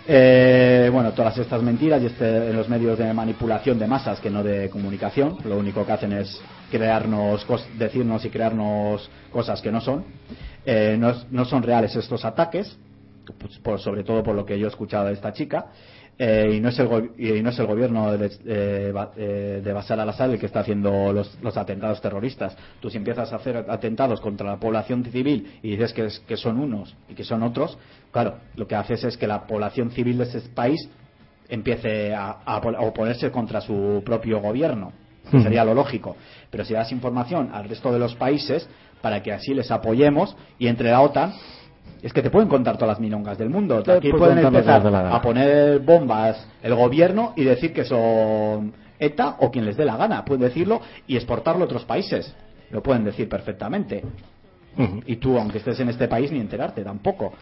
Speaker 3: Eh, bueno, todas estas mentiras y este, en los medios de manipulación de masas que no de comunicación, lo único que hacen es crearnos, decirnos y crearnos cosas que no son. Eh, no, no son reales estos ataques, pues, por- sobre todo por lo que yo he escuchado de esta chica. Eh, y, no es el go- y no es el gobierno de, eh, eh, de Bashar al-Assad el que está haciendo los, los atentados terroristas. Tú si empiezas a hacer atentados contra la población civil y dices que, es- que son unos y que son otros, claro, lo que haces es que la población civil de ese país empiece a, a pon- a oponerse contra su propio gobierno. que
Speaker 1: Ujú.
Speaker 3: Sería lo lógico. Pero si das información al resto de los países para que así les apoyemos y entre la OTAN, es que te pueden contar todas las milongas del mundo.
Speaker 1: Te
Speaker 3: Aquí
Speaker 1: pueden
Speaker 3: empezar a poner bombas el gobierno y decir que son ETA o quien les dé la gana. Pueden decirlo y exportarlo a otros países. Lo pueden decir perfectamente. Y tú, aunque estés en este país, ni enterarte tampoco.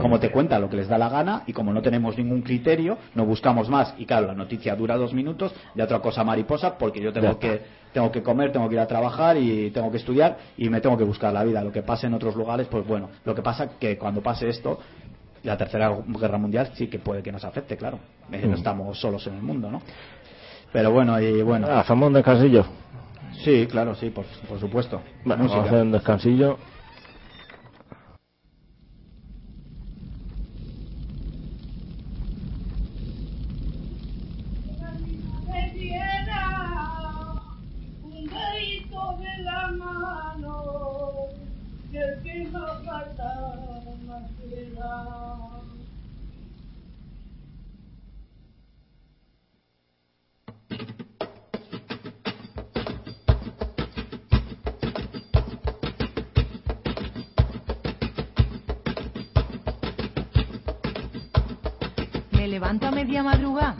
Speaker 3: Como te cuenta lo que les da la gana y como no tenemos ningún criterio, no buscamos más. Y claro, la noticia dura dos minutos, de otra cosa mariposa, porque yo tengo que, tengo que comer, tengo que ir a trabajar y tengo que estudiar y me tengo que buscar la vida. Lo que pasa en otros lugares, pues bueno, lo que pasa que cuando pase esto, la tercera guerra mundial sí que puede que nos afecte, claro. Eh. No estamos solos en el mundo, ¿no? Pero bueno, y bueno.
Speaker 1: Hacemos un descansillo.
Speaker 3: Sí, claro, sí, por, por supuesto.
Speaker 1: Bueno, vamos a hacer un descansillo.
Speaker 4: Levanto a media madrugada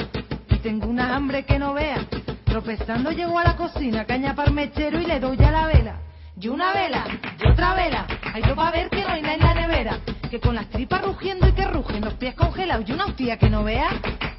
Speaker 4: y tengo una hambre que no vea. Tropezando llego a la cocina, caña parmechero y le doy a la vela. Y una vela, y otra vela, hay yo para ver que no hay nada en la nevera. Que con las tripas rugiendo y que rugen, los pies congelados y una hostia que no vea.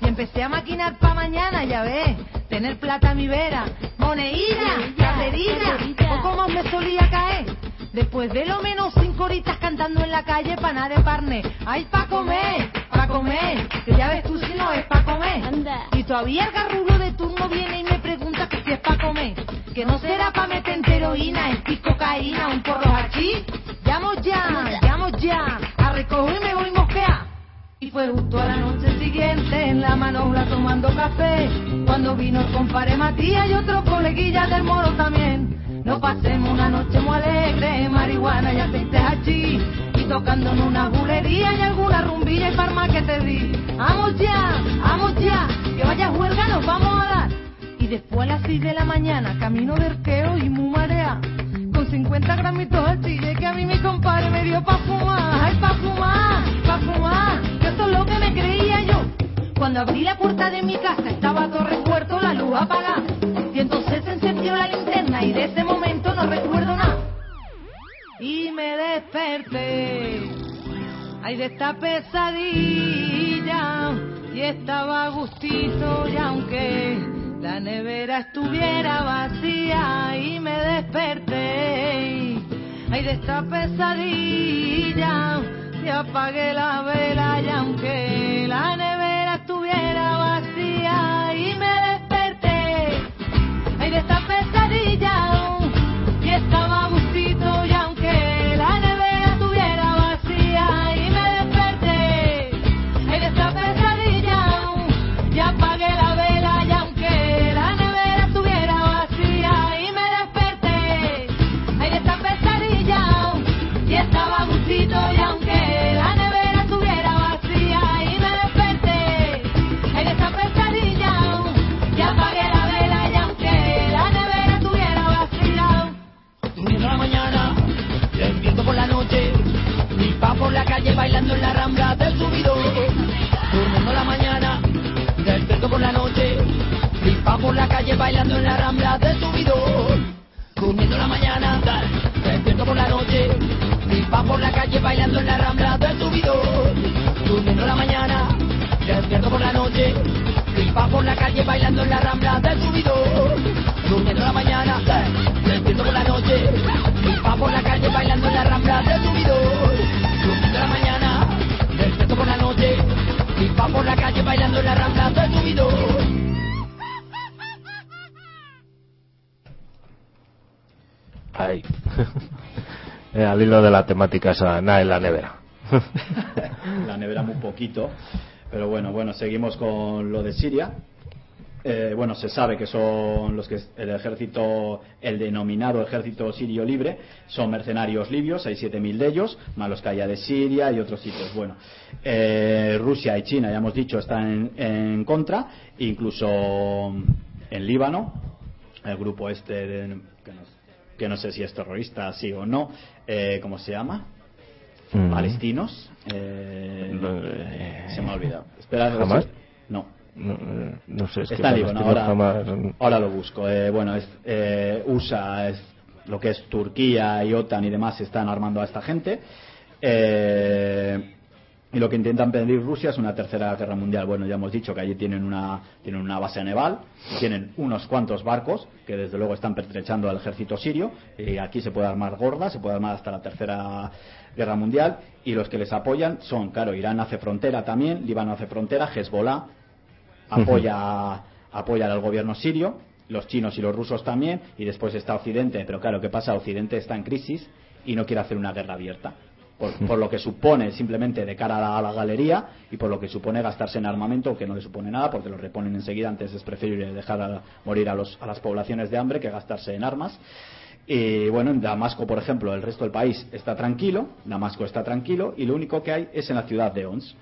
Speaker 4: Y empecé a maquinar pa' mañana, ya ves, tener plata a mi vera. Moneína, carrerina, poco más me solía caer. Después de lo menos cinco horitas cantando en la calle pa' nada de parne. Ay, pa' comer, pa' comer, que ya ves tú si no es pa' comer. Y todavía el garrulo de turno viene y me pregunta que si es pa' comer. Que no será pa' meter heroína, en cocaína, un porro hachís. Llamo ya, llamo ya, a recoger y me voy mosquea. Y fue justo a la noche siguiente en la manobra tomando café. Cuando vino el compadre Matías y otro coleguilla del moro también. Nos pasemos una noche muy alegre, marihuana y aceite hachís. Y tocando en una bulería y alguna rumbilla y farma que te di. Vamos ya, vamos ya, que vaya huelga nos vamos a dar. Y después a las 6 de la mañana, camino de arqueo y mu marea. Con 50 gramitos de chile que a mí mi compadre me dio pa' fumar. Ay, pa' fumar, pa' fumar. Que esto es lo que me creía yo. Cuando abrí la puerta de mi casa estaba todo recuerdo, la luz apagada. Y entonces y de ese momento no recuerdo nada. Y me desperté. Ay, de esta pesadilla. Y estaba a gustito y aunque la nevera estuviera vacía y me desperté. Ay, de esta pesadilla. Y apagué la vela y aunque la nevera estuviera vacía y me desperté. Ay, de esta pesadilla.
Speaker 5: Calle bailando en la rambla del subido. Durmiendo la mañana, despierto por la noche, mi pa por la calle bailando en la rambla del subido. Durmiendo la mañana, despierto por la noche, mi pa por la calle bailando en la rambla del subido. Durmiendo la mañana, despierto por la noche, mi pa por la calle bailando en la rambla del subido. Durmiendo la mañana, despierto por la noche, mi pa por la calle bailando en la rambla del subido. Pa por la calle bailando en la rambla del subido.
Speaker 1: Ahí. (laughs) Eh, Al hilo de la temática esa, nada en la nevera. (laughs)
Speaker 3: la nevera muy poquito. Pero bueno, bueno, seguimos con lo de Siria. Eh, bueno, se sabe que son los que el ejército, el denominado ejército sirio libre, son mercenarios libios, hay 7.000 de ellos, más los que haya de Siria y otros sitios. Bueno, eh, Rusia y China, ya hemos dicho, están en, en contra, incluso en Líbano, el grupo este, de- que, no, que no sé si es terrorista, sí o no, eh, ¿cómo se llama?
Speaker 1: Mm.
Speaker 3: Palestinos. eh,
Speaker 1: eh,
Speaker 3: se me ha olvidado. Espera,
Speaker 1: ¿Jamás?
Speaker 3: No.
Speaker 1: No, no sé, es que
Speaker 3: Está Líbano, ahora,
Speaker 1: jamás-
Speaker 3: ahora lo busco. Eh, bueno, es, eh, USA, es lo que es Turquía y OTAN y demás están armando a esta gente. Eh, y lo que intentan pedir Rusia es una tercera guerra mundial. Bueno, ya hemos dicho que allí tienen una, tienen una base naval, tienen unos cuantos barcos que desde luego están pertrechando al ejército sirio. Y aquí se puede armar gorda, se puede armar hasta la tercera guerra mundial. Y los que les apoyan son, claro, Irán hace frontera también, Líbano hace frontera, Hezbollah apoya, apoya al gobierno sirio, los chinos y los rusos también, y después está Occidente. Pero claro, ¿qué pasa? Occidente está en crisis y no quiere hacer una guerra abierta. Por, por lo que supone simplemente de cara a la, a la galería y por lo que supone gastarse en armamento, que no le supone nada, porque lo reponen enseguida. Antes es preferible dejar a- morir a, los, a las poblaciones de hambre que gastarse en armas. Y bueno, en Damasco, por ejemplo, el resto del país está tranquilo, Damasco está tranquilo, y lo único que hay es en la ciudad de Ons.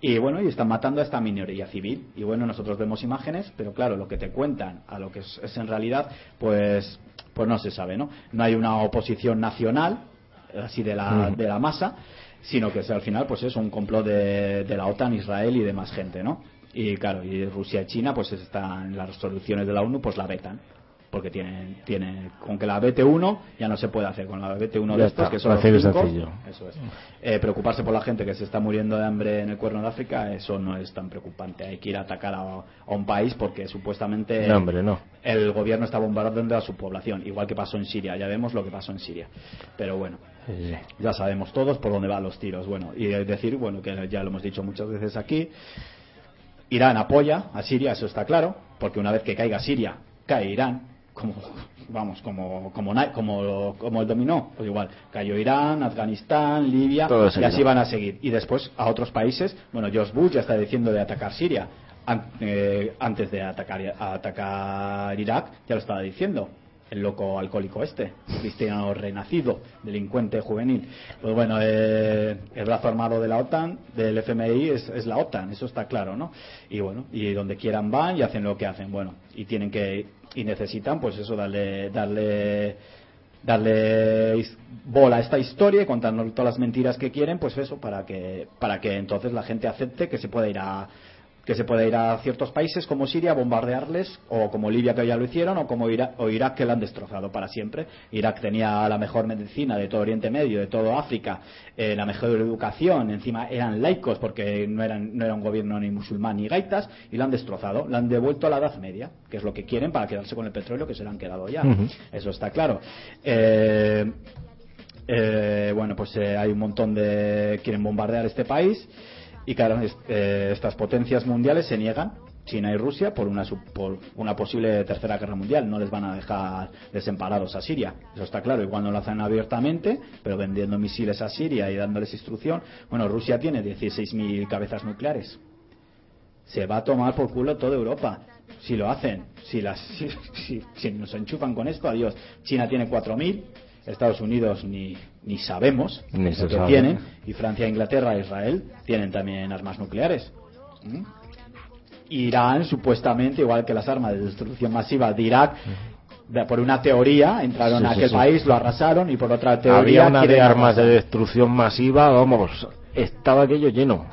Speaker 3: Y bueno, y están matando a esta minoría civil. Y bueno, nosotros vemos imágenes, pero claro, lo que te cuentan a lo que es, es en realidad, pues, pues no se sabe, ¿no? No hay una oposición nacional, así de la,
Speaker 1: Mm.
Speaker 3: de la masa, sino que al final, pues es un complot de, de la OTAN, Israel y demás gente, ¿no? Y claro, y Rusia y China, pues están en las resoluciones de la ONU, pues la vetan. Porque tienen, tienen, con que la vete uno ya no se puede hacer. Con la vete uno
Speaker 1: Ya
Speaker 3: de estos,
Speaker 1: está,
Speaker 3: que son los cinco, eso es. Eh, preocuparse por la gente que se está muriendo de hambre en el cuerno de África, eso no es tan preocupante. Hay que ir a atacar a, a un país porque supuestamente
Speaker 1: No, hombre, no.
Speaker 3: el gobierno está bombardeando a su población, igual que pasó en Siria. Ya vemos lo que pasó en Siria. Pero bueno,
Speaker 1: sí.
Speaker 3: ya sabemos todos por dónde van los tiros. Bueno, y decir, bueno, que ya lo hemos dicho muchas veces aquí, Irán apoya a Siria, eso está claro, porque una vez que caiga Siria, cae Irán, como vamos, como como como, como el dominó, pues igual, cayó Irán, Afganistán, Libia,
Speaker 1: Todo
Speaker 3: y así van a seguir. Y después a otros países, bueno, George Bush ya está diciendo de atacar Siria. Eh, antes de atacar, atacar Irak, ya lo estaba diciendo el loco alcohólico este, cristiano renacido, delincuente juvenil. Pues bueno, eh, el brazo armado de la OTAN, del FMI, es, es la OTAN, eso está claro, ¿no? Y bueno, y donde quieran van y hacen lo que hacen, bueno, y tienen que, y necesitan, pues eso, darle, darle, darle bola a esta historia y contarnos todas las mentiras que quieren, pues eso, para que, para que entonces la gente acepte que se pueda ir a, que se puede ir a ciertos países como Siria a bombardearles, o como Libia que ya lo hicieron, o como Irak, o Irak que lo han destrozado para siempre. Irak tenía la mejor medicina de todo Oriente Medio, de todo África, eh, la mejor educación, encima eran laicos porque no, eran, no era un gobierno ni musulmán ni gaitas, y lo han destrozado, lo han devuelto a la Edad Media, que es lo que quieren para quedarse con el petróleo que se le han quedado ya. Eso está claro. Eh, eh, bueno, pues eh, hay un montón de. quieren bombardear este país y claro, eh, estas potencias mundiales se niegan, China y Rusia, por una, por una posible tercera guerra mundial. No les van a dejar desemparados a Siria, eso está claro. Igual no lo hacen abiertamente, pero vendiendo misiles a Siria y dándoles instrucción. Bueno, Rusia tiene 16.000 cabezas nucleares. Se va a tomar por culo toda Europa. Si lo hacen, si, las, (laughs) si, si- si nos enchufan con esto, adiós. China tiene 4.000, Estados Unidos ni, ni sabemos
Speaker 1: Ni
Speaker 3: lo que
Speaker 1: sabe.
Speaker 3: tienen, y Francia, Inglaterra e Israel tienen también armas nucleares. ¿Mm? Irán, supuestamente, igual que las armas de destrucción masiva de Irak, de- por una teoría, entraron
Speaker 1: Sí,
Speaker 3: a aquel
Speaker 1: sí.
Speaker 3: país, lo arrasaron, y por otra teoría.
Speaker 1: Había una de armas de destrucción masiva, vamos, estaba aquello lleno.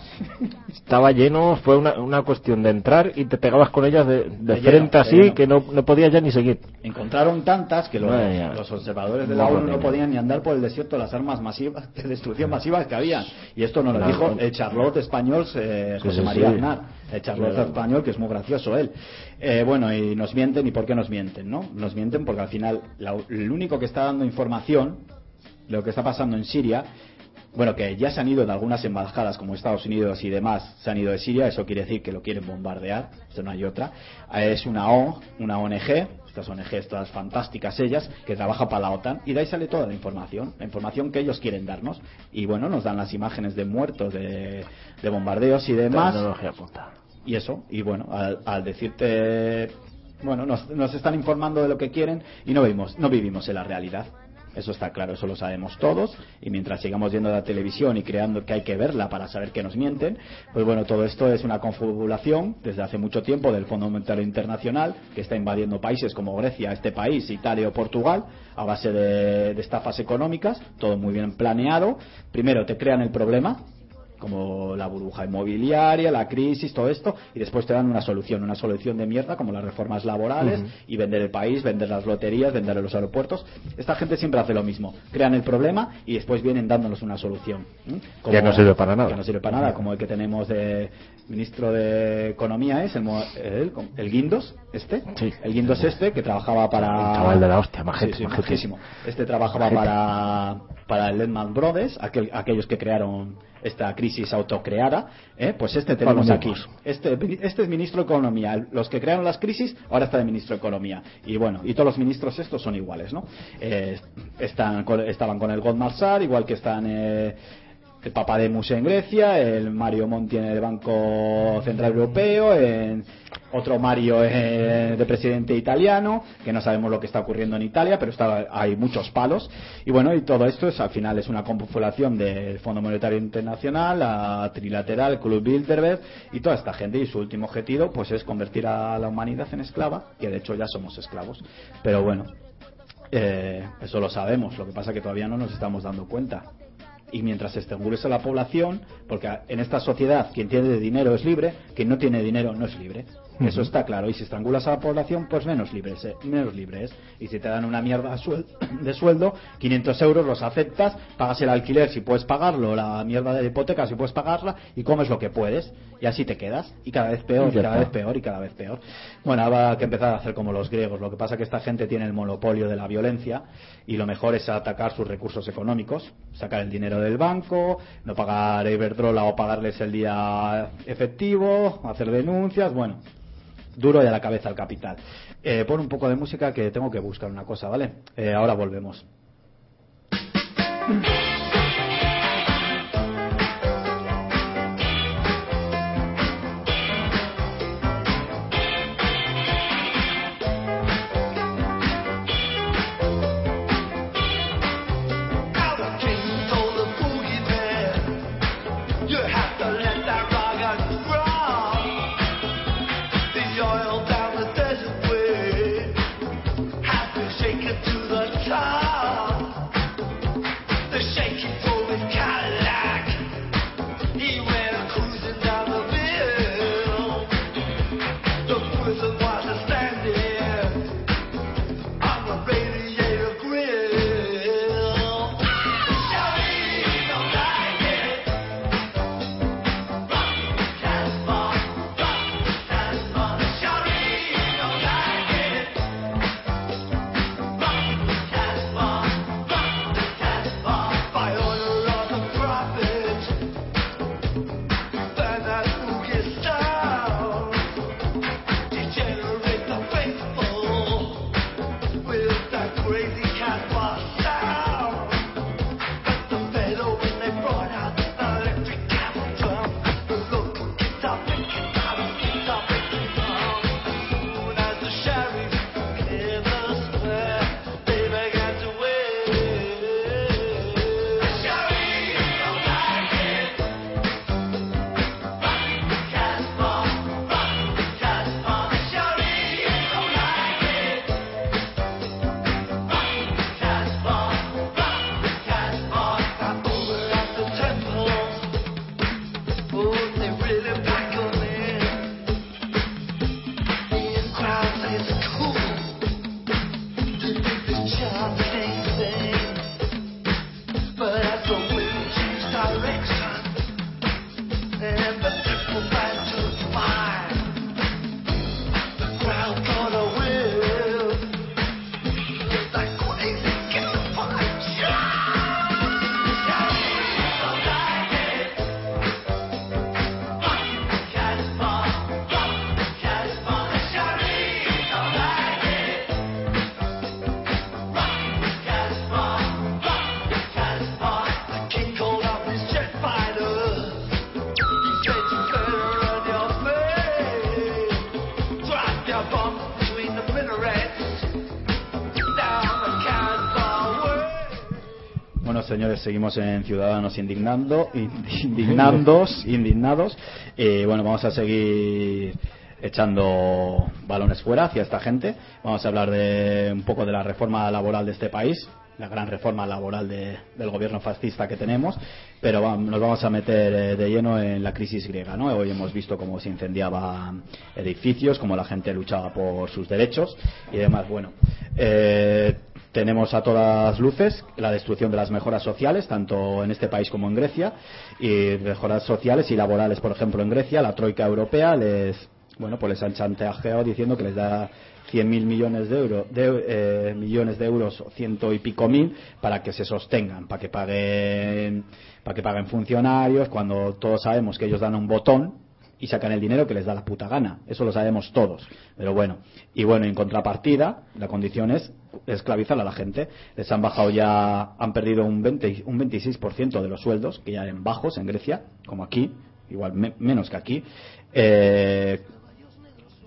Speaker 1: Estaba lleno, fue una, una cuestión de entrar y te pegabas con ellas de, de
Speaker 3: De lleno,
Speaker 1: frente así que no, no podías ya ni seguir.
Speaker 3: Encontraron tantas que los, observadores de la ONU no podían ni andar por el desierto de las armas masivas de (laughs) destrucción masivas que habían. Y esto nos lo dijo el Charlotte español, eh, José
Speaker 1: sí,
Speaker 3: María
Speaker 1: sí.
Speaker 3: Aznar. El Charlotte
Speaker 1: Claro.
Speaker 3: español, que es muy gracioso él. Eh, bueno, y nos mienten. ¿Y por qué nos mienten? no Nos mienten porque al final la- el único que está dando información de lo que está pasando en Siria bueno, que ya se han ido de algunas embajadas como Estados Unidos y demás, se han ido de Siria, eso quiere decir que lo quieren bombardear, esto no hay otra. Eh, Es una O, una ONG, estas ONGs todas fantásticas ellas, que trabaja para la OTAN, y de ahí sale toda la información, la información que ellos quieren darnos. Y bueno, nos dan las imágenes de muertos, de, de bombardeos y demás.
Speaker 1: Tecnología punta.
Speaker 3: Y eso, y bueno, al, al decirte, bueno, nos, nos están informando de lo que quieren y no vivimos, no vivimos en la realidad. Eso está claro, eso lo sabemos todos. Y mientras sigamos viendo la televisión y creando que hay que verla para saber que nos mienten, pues bueno, todo esto es una confabulación desde hace mucho tiempo del Fondo Monetario Internacional, que está invadiendo países como Grecia, este país, Italia o Portugal, a base de, de estafas económicas, todo muy bien planeado. Primero te crean el problema, como la burbuja inmobiliaria, la crisis, todo esto, y después te dan una solución, una solución de mierda como las reformas laborales y vender el país, vender las loterías, vender los aeropuertos. Esta gente siempre hace lo mismo, crean el problema y después vienen dándonos una solución. ¿m?
Speaker 1: Que no sirve para nada.
Speaker 3: Que no sirve para nada, como el que tenemos de ministro de Economía es el, el, el Guindos, este,
Speaker 1: Sí.
Speaker 3: el Guindos este que trabajaba para
Speaker 1: Un chaval de la hostia, majete,
Speaker 3: Sí. Este trabajaba
Speaker 1: Majete.
Speaker 3: para, para el Lehman Brothers, aquel- aquellos que crearon esta crisis autocreada, ¿eh? pues este tenemos aquí. Este, este es ministro de Economía. Los que crearon las crisis, ahora está de ministro de Economía. Y bueno, y todos los ministros estos son iguales, ¿no? Eh, están estaban con el Goldman Sachs, igual que están... eh, el Papademos en Grecia, el Mario Monti en el Banco Central Europeo, en otro Mario eh, de presidente italiano, que no sabemos lo que está ocurriendo en Italia, pero está, hay muchos palos. Y bueno, y todo esto es al final es una confabulación del Fondo Monetario Internacional, la Trilateral, el Club Bilderberg y toda esta gente. Y su último objetivo pues es convertir a la humanidad en esclava, que de hecho ya somos esclavos. Pero bueno, eh, eso lo sabemos, lo que pasa que todavía no nos estamos dando cuenta. Y mientras estrangules a la población, porque en esta sociedad quien tiene dinero es libre, quien no tiene dinero no es libre. Eso está claro. Y si estrangulas a la población, pues menos libre eh, Menos libre es. Y si te dan una mierda de suel- (coughs) de sueldo, 500 euros los aceptas, pagas el alquiler si puedes pagarlo, la mierda de la hipoteca si puedes pagarla, y comes lo que puedes. Y así te quedas. Y cada vez peor, y cada vez peor, y cada vez peor. Bueno, ahora hay que empezar a hacer como los griegos. Lo que pasa es que esta gente tiene el monopolio de la violencia y lo mejor es atacar sus recursos económicos, sacar el dinero del banco, no pagar Iberdrola o pagarles el día efectivo, hacer denuncias, bueno, duro y a la cabeza al capital. Eh, pon un poco de música que tengo que buscar una cosa, ¿vale? Eh, ahora volvemos. Seguimos en Ciudadanos Indignando, indignandos, (laughs) indignados. Eh, bueno, vamos a seguir echando balones fuera hacia esta gente. Vamos a hablar de un poco de la reforma laboral de este país, la gran reforma laboral de- del gobierno fascista que tenemos, pero va- nos vamos a meter eh, de lleno en la crisis griega. ¿no? Hoy hemos visto cómo se incendiaban edificios, cómo la gente luchaba por sus derechos y demás. Bueno, eh, tenemos a todas luces la destrucción de las mejoras sociales, tanto en este país como en Grecia, y mejoras sociales y laborales, por ejemplo, en Grecia, la Troika Europea les, bueno, pues les han chantajeado diciendo que les da 100.000 millones de, euros de eh, millones de euros o ciento y pico mil para que se sostengan, para que paguen, para que paguen funcionarios, cuando todos sabemos que ellos dan un botón y sacan el dinero que les da la puta gana. Eso lo sabemos todos. Pero bueno, y bueno, en contrapartida, la condición es esclavizar a la gente. Les han bajado ya, han perdido un, 20, un 26% de los sueldos, que ya eran bajos en Grecia, como aquí, igual me- menos que aquí. Eh,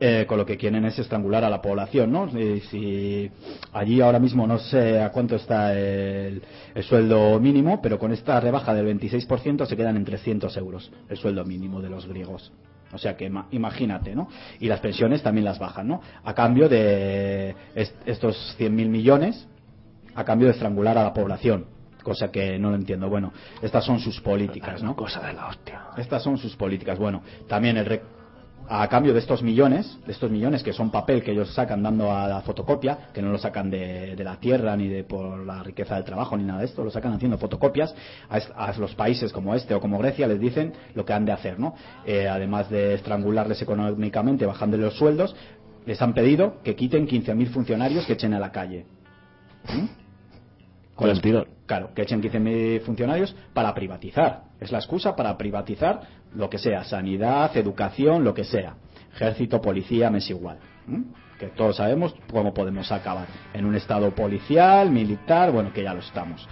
Speaker 3: eh, con lo que quieren es estrangular a la población, ¿no? Y si allí ahora mismo no sé a cuánto está el sueldo mínimo, pero con esta rebaja del 26% se quedan en 300 euros el sueldo mínimo de los griegos. O sea que ma- imagínate, ¿no? Y las pensiones también las bajan, ¿no? A cambio de est- estos 100.000 millones, a cambio de estrangular a la población cosa que no lo entiendo. Bueno, estas son sus políticas, ¿no?
Speaker 1: Cosa de la hostia.
Speaker 3: Estas son sus políticas. Bueno, también el a cambio de estos millones, de estos millones que son papel que ellos sacan dando a la fotocopia, que no lo sacan de, de la tierra ni de por la riqueza del trabajo ni nada de esto, lo sacan haciendo fotocopias, a, los países como este o como Grecia les dicen lo que han de hacer, ¿no? Eh, además de estrangularles económicamente bajándole los sueldos, les han pedido que quiten 15.000 funcionarios que echen a la calle. ¿Mm?
Speaker 1: Con el tirón.
Speaker 3: Claro, que echen 15.000 funcionarios para privatizar. Es la excusa para privatizar lo que sea, sanidad, educación, lo que sea. Ejército, policía, me es igual. ¿m? Que todos sabemos cómo podemos acabar. En un estado policial, militar, bueno, que ya lo estamos.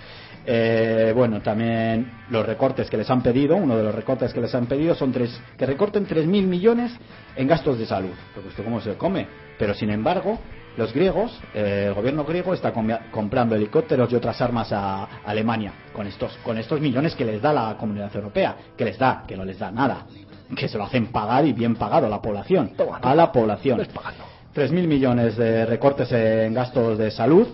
Speaker 3: Eh, bueno, también los recortes que les han pedido, uno de los recortes que les han pedido son tres, que recorten 3.000 millones en gastos de salud. Porque esto cómo se come. Pero sin embargo, los griegos, eh, el gobierno griego está com- comprando helicópteros y otras armas a Alemania con estos, con estos millones que les da la comunidad europea, que les da, que no les da nada, que se lo hacen pagar y bien pagado a la población, a la población. 3.000 millones de recortes en gastos de salud,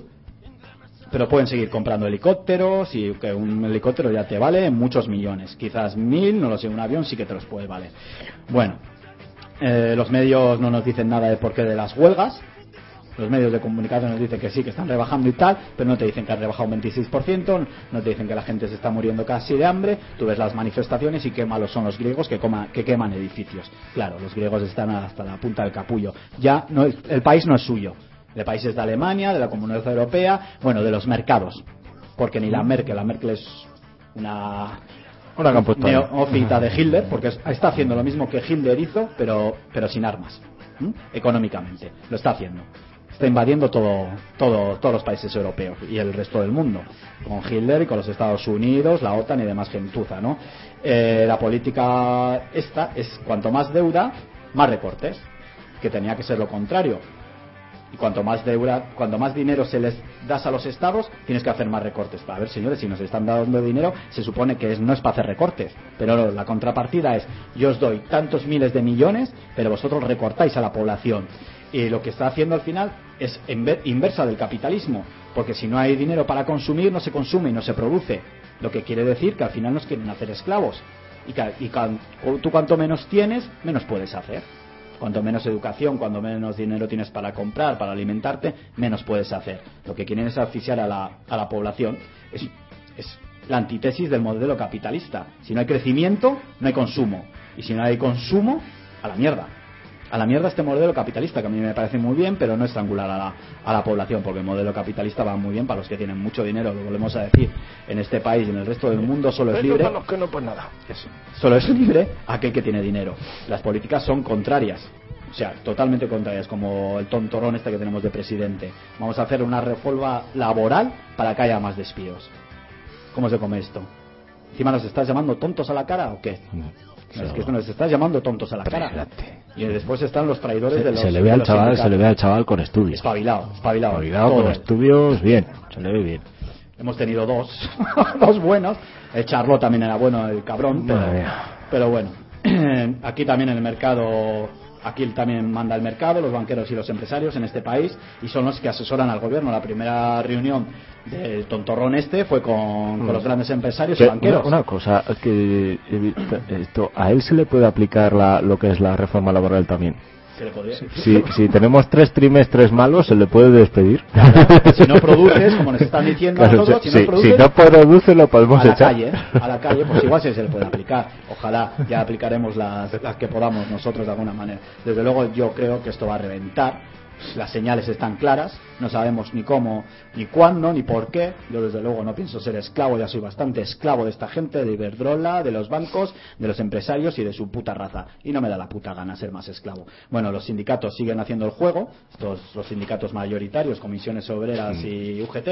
Speaker 3: pero pueden seguir comprando helicópteros y que un helicóptero ya te vale muchos millones, quizás mil, no lo sé, un avión sí que te los puede valer. Bueno, eh, los medios no nos dicen nada de por qué de las huelgas. Los medios de comunicación nos dicen que sí, que están rebajando y tal, pero no te dicen que han rebajado un 26%, no te dicen que la gente se está muriendo casi de hambre. Tú ves las manifestaciones y qué malos son los griegos que, coma- que queman edificios. Claro, los griegos están hasta la punta del capullo. Ya no, el país no es suyo. El país es de Alemania, de la Comunidad Europea, bueno, de los mercados. Porque ni la Merkel, la Merkel es una
Speaker 1: Una
Speaker 3: neófita de Hitler, porque es- está haciendo lo mismo que Hitler hizo, pero, pero sin armas, económicamente. Lo está haciendo. Está invadiendo todo, todo, todos los países europeos y el resto del mundo, con Hitler y con los Estados Unidos, la OTAN y demás gentuza, ¿no? Eh, la política esta es cuanto más deuda, más recortes, que tenía que ser lo contrario. Y cuanto más deuda, cuanto más dinero se les das a los estados, tienes que hacer más recortes. A ver, señores, si nos están dando dinero, se supone que es- no es para hacer recortes. Pero la contrapartida es, yo os doy tantos miles de millones, pero vosotros recortáis a la población. Y lo que está haciendo al final es inver- inversa del capitalismo. Porque si no hay dinero para consumir, no se consume y no se produce. Lo que quiere decir que al final nos quieren hacer esclavos. Y, y tú cuanto menos tienes, menos puedes hacer. Cuanto menos educación, cuanto menos dinero tienes para comprar, para alimentarte, menos puedes hacer. Lo que quieren es asfixiar a la, a la población. Es, es la antítesis del modelo capitalista. Si no hay crecimiento, no hay consumo. Y si no hay consumo, a la mierda. A la mierda este modelo capitalista, que a mí me parece muy bien, pero no estrangular a la, a la población, porque el modelo capitalista va muy bien para los que tienen mucho dinero, lo volvemos a decir. En este país y en el resto del mundo solo es libre.
Speaker 1: que no, pues nada.
Speaker 3: Solo es libre aquel que tiene dinero. Las políticas son contrarias. O sea, totalmente contrarias, como el tontorón este que tenemos de presidente. Vamos a hacer una reforma laboral para que haya más despidos. ¿Cómo se come esto? ¿Encima nos estás llamando tontos a la cara o qué? No, es que nos estás llamando tontos a la cara. Y después están los traidores de
Speaker 1: Se,
Speaker 3: los
Speaker 1: se le ve
Speaker 3: de
Speaker 1: al chaval, se le ve al chaval con estudios.
Speaker 3: Espabilado, espabilado. Todo
Speaker 1: con estudios, bien, se le ve bien.
Speaker 3: Hemos tenido dos, (laughs) dos buenos. El Charlot también era bueno, el cabrón, pero, pero bueno. (clears throat) Aquí también en el mercado, aquí también manda el mercado, los banqueros y los empresarios en este país, y son los que asesoran al gobierno. La primera reunión del tontorrón este fue con, con los grandes empresarios y
Speaker 1: Que
Speaker 3: banqueros.
Speaker 1: una, una cosa, que visto esto, a él se le puede aplicar la, lo que es la reforma laboral también.
Speaker 3: Se le podría-
Speaker 1: Si, si tenemos tres trimestres malos, se le puede despedir.
Speaker 3: Si no produces, como nos están diciendo a nosotros,
Speaker 1: si,
Speaker 3: si no
Speaker 1: si-
Speaker 3: produces,
Speaker 1: si no produce, lo podemos
Speaker 3: a la
Speaker 1: echar.
Speaker 3: calle, a la calle, pues igual sí se le puede aplicar. Ojalá ya aplicaremos las, las que podamos nosotros de alguna manera. Desde luego yo creo que esto va a reventar. Las señales están claras, no sabemos ni cómo, ni cuándo, ni por qué. Yo desde luego no pienso ser esclavo, ya soy bastante esclavo de esta gente, de Iberdrola, de los bancos, de los empresarios y de su puta raza. Y no me da la puta gana ser más esclavo. Bueno, los sindicatos siguen haciendo el juego, estos, los sindicatos mayoritarios, comisiones obreras y UGT,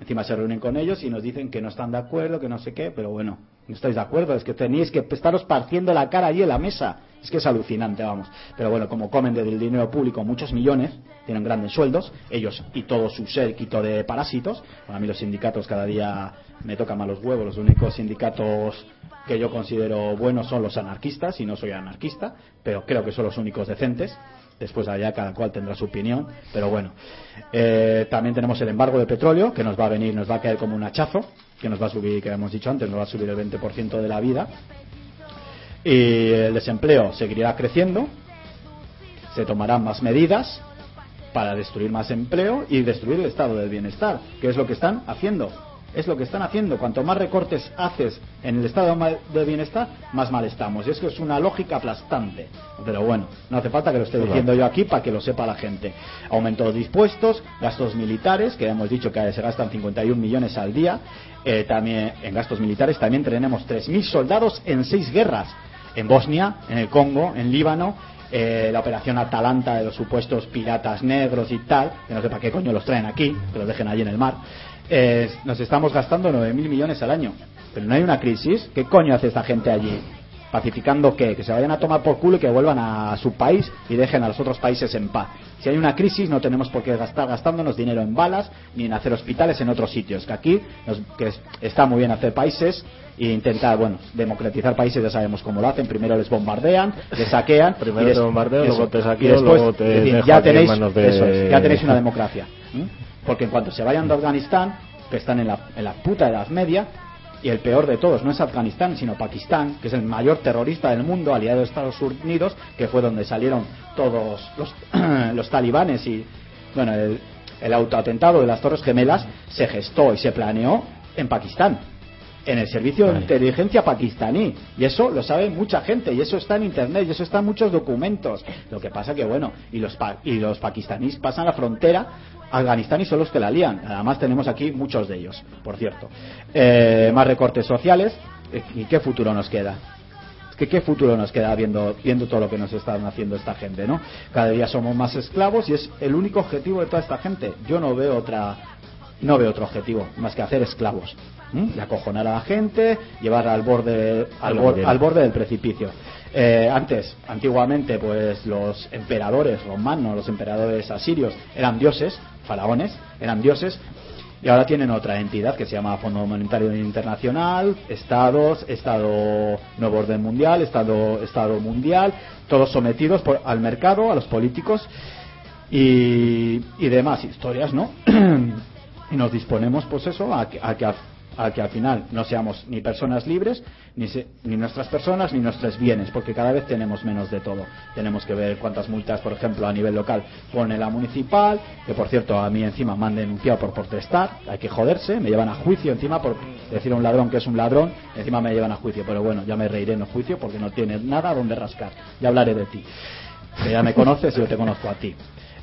Speaker 3: Encima se reúnen con ellos y nos dicen que no están de acuerdo, que no sé qué, pero bueno, no estáis de acuerdo, es que tenéis que estaros partiendo la cara allí en la mesa. Es que es alucinante, vamos. Pero bueno, como comen del dinero público muchos millones, tienen grandes sueldos, ellos y todo su séquito de parásitos. Para mí los sindicatos cada día me tocan malos huevos, los únicos sindicatos que yo considero buenos son los anarquistas, y no soy anarquista, pero creo que son los únicos decentes Después allá cada cual tendrá su opinión, pero bueno. Eh, también tenemos el embargo de petróleo, que nos va a venir, nos va a caer como un hachazo, que nos va a subir, que hemos dicho antes, nos va a subir el 20% de la vida. Y el desempleo seguirá creciendo, se tomarán más medidas para destruir más empleo y destruir el estado del bienestar, que es lo que están haciendo. Es lo que están haciendo. Cuanto más recortes haces en el estado de bienestar, más mal estamos. Y es que es una lógica aplastante. Pero bueno, no hace falta que lo esté diciendo yo aquí para que lo sepa la gente. Aumento de impuestos, gastos militares, que hemos dicho que se gastan 51 millones al día. Eh, también en gastos militares también tenemos 3.000 soldados en seis guerras. En Bosnia, en el Congo, en Líbano, eh, la operación Atalanta de los supuestos piratas negros y tal, que no sé para qué coño los traen aquí, que los dejen allí en el mar. Eh, nos estamos gastando 9.000 millones al año. Pero no hay una crisis. ¿Qué coño hace esta gente allí? ¿Pacificando qué? Que se vayan a tomar por culo y que vuelvan a su país y dejen a los otros países en paz. Si hay una crisis no tenemos por qué gastar gastándonos dinero en balas ni en hacer hospitales en otros sitios. Que aquí nos- que es- está muy bien hacer países e intentar, bueno, democratizar países, ya sabemos cómo lo hacen. Primero les bombardean, les saquean. (laughs)
Speaker 1: Primero te bombardeo,
Speaker 3: eso.
Speaker 1: luego te
Speaker 3: después,
Speaker 1: luego te
Speaker 3: decir, ya tenéis,
Speaker 1: de-
Speaker 3: eso es, ya tenéis una democracia. Porque en cuanto se vayan de Afganistán, que están en la, en la puta Edad Media, y el peor de todos no es Afganistán, sino Pakistán, que es el mayor terrorista del mundo, aliado de Estados Unidos, que fue donde salieron todos los, (clears throat) los talibanes y, bueno, el, el autoatentado de las Torres Gemelas se gestó y se planeó en Pakistán, en el servicio de inteligencia pakistaní. Y eso lo sabe mucha gente, y eso está en internet, y eso está en muchos documentos. Lo que pasa que, bueno, y los, pa- y los pakistaníes pasan la frontera Afganistán y son los que la lían. Además tenemos aquí muchos de ellos, por cierto. Eh, más recortes sociales. Eh, ¿Y qué futuro nos queda? Es que qué futuro nos queda viendo, viendo todo lo que nos están haciendo esta gente, ¿no? Cada día somos más esclavos y es el único objetivo de toda esta gente. Yo no veo otra, no veo otro objetivo más que hacer esclavos. ¿m? Y acojonar a la gente, llevar al borde, al,
Speaker 1: la
Speaker 3: bor-
Speaker 1: hoguera.
Speaker 3: al borde del precipicio. Eh, antes, antiguamente, pues los emperadores romanos, los emperadores asirios eran dioses, faraones, eran dioses, y ahora tienen otra entidad que se llama Fondo Monetario Internacional, Estados, Estado Nuevo Orden Mundial, Estado, Estado Mundial, todos sometidos por- al mercado, a los políticos y, y demás historias, ¿no? (clears throat) y nos disponemos, pues eso, a a que, a que al final no seamos ni personas libres, ni, se- ni nuestras personas, ni nuestros bienes, porque cada vez tenemos menos de todo. Tenemos que ver cuántas multas, por ejemplo, a nivel local pone la municipal, que por cierto a mí encima me han denunciado por protestar, hay que joderse, me llevan a juicio encima por decir a un ladrón que es un ladrón, encima me llevan a juicio, pero bueno, ya me reiré en el juicio porque no tiene nada donde rascar, ya hablaré de ti. Que ya me conoces yo te conozco a ti.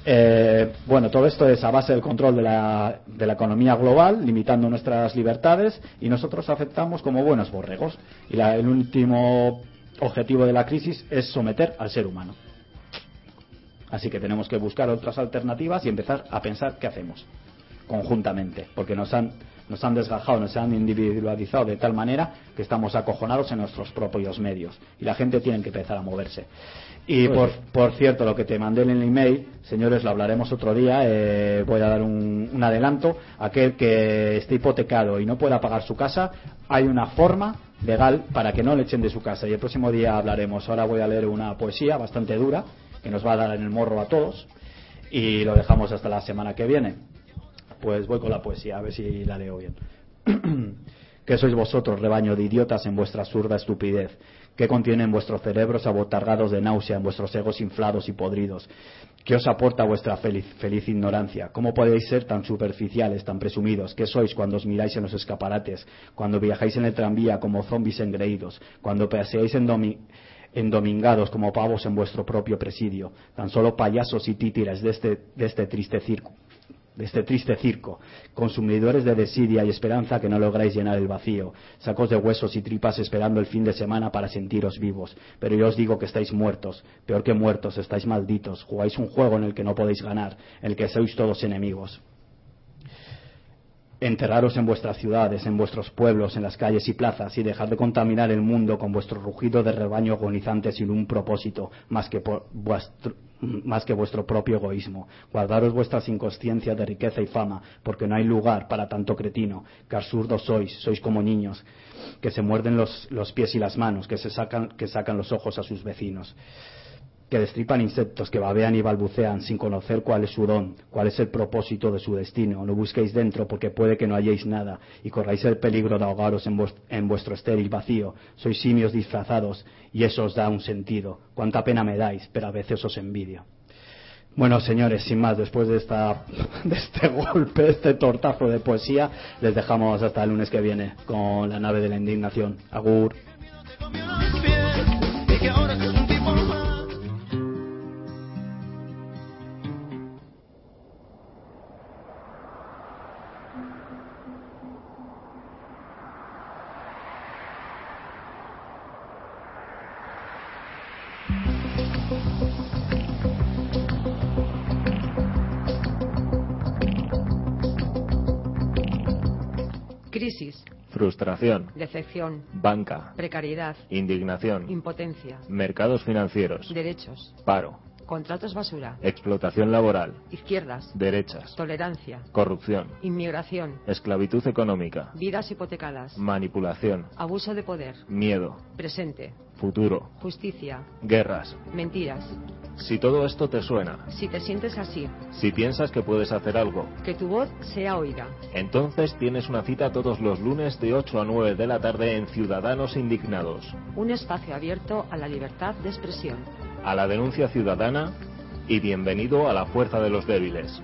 Speaker 3: Eh, bueno, todo esto es a base del control de la, de la economía global, limitando nuestras libertades, y nosotros aceptamos como buenos borregos. Y la- el último objetivo de la crisis es someter al ser humano. Así que tenemos que buscar otras alternativas y empezar a pensar qué hacemos conjuntamente, porque nos han, nos han desgajado, nos han individualizado de tal manera que estamos acojonados en nuestros propios medios y la gente tiene que empezar a moverse. Y
Speaker 1: Pues
Speaker 3: por, por cierto, lo que te mandé en el email, señores, lo hablaremos otro día, eh, voy a dar un, un adelanto, aquel que esté hipotecado y no pueda pagar su casa, hay una forma legal para que no le echen de su casa y el próximo día hablaremos. Ahora voy a leer una poesía bastante dura que nos va a dar en el morro a todos y lo dejamos hasta la semana que viene. Pues voy con la poesía, a ver si la leo bien. (clears throat) que sois vosotros, rebaño de idiotas, en vuestra absurda estupidez, que contienen vuestros cerebros abotargados de náusea, en vuestros egos inflados y podridos. ¿Qué os aporta vuestra feliz, ignorancia? ¿Cómo podéis ser tan superficiales, tan presumidos? ¿Qué sois cuando os miráis en los escaparates? Cuando viajáis en el tranvía como zombies engreídos? Cuando paseáis en domi- endomingados como pavos en vuestro propio presidio? Tan solo payasos y títeres de este, de este triste circo de este triste circo, consumidores de desidia y esperanza que no lográis llenar el vacío, sacos de huesos y tripas esperando el fin de semana para sentiros vivos. Pero yo os digo que estáis muertos, peor que muertos, estáis malditos, jugáis un juego en el que no podéis ganar, en el que sois todos enemigos. Enterraros en vuestras ciudades, en vuestros pueblos, en las calles y plazas, y dejad de contaminar el mundo con vuestro rugido de rebaño agonizante sin un propósito más que, vuestro, más que vuestro propio egoísmo. Guardaros vuestras inconsciencias de riqueza y fama, porque no hay lugar para tanto cretino, que absurdos sois, sois como niños, que se muerden los, los pies y las manos, que, se sacan, que sacan los ojos a sus vecinos. Que destripan insectos, que babean y balbucean sin conocer cuál es su don, cuál es el propósito de su destino. No busquéis dentro porque puede que no halléis nada y corráis el peligro de ahogaros en, vues- en vuestro estéril vacío. Sois simios disfrazados y eso os da un sentido. Cuánta pena me dais, pero a veces os envidio. Bueno, señores, sin más, después de, esta, (laughs) de este golpe, este tortazo de poesía, les dejamos hasta el lunes que viene con la nave de la indignación. Agur.
Speaker 2: Decepción,
Speaker 1: Banca.
Speaker 2: precariedad,
Speaker 1: Indignación.
Speaker 2: impotencia,
Speaker 1: Mercados financieros.
Speaker 2: derechos,
Speaker 1: Paro.
Speaker 2: Contratos basura,
Speaker 1: Explotación laboral.
Speaker 2: izquierdas,
Speaker 1: Derechas.
Speaker 2: tolerancia,
Speaker 1: Corrupción.
Speaker 2: inmigración,
Speaker 1: Esclavitud económica.
Speaker 2: vidas hipotecadas,
Speaker 1: Manipulación.
Speaker 2: abuso de poder,
Speaker 1: Miedo.
Speaker 2: presente,
Speaker 1: Futuro.
Speaker 2: justicia,
Speaker 1: Guerras.
Speaker 2: mentiras.
Speaker 1: Si todo esto te suena,
Speaker 2: Si te sientes así,
Speaker 1: si piensas que puedes hacer algo,
Speaker 2: que tu voz sea oída.
Speaker 1: entonces tienes una cita todos los lunes de 8 a 9 de la tarde en Ciudadanos Indignados,
Speaker 2: Un espacio abierto a la libertad de expresión.
Speaker 1: A la denuncia ciudadana y bienvenido a la fuerza de los débiles.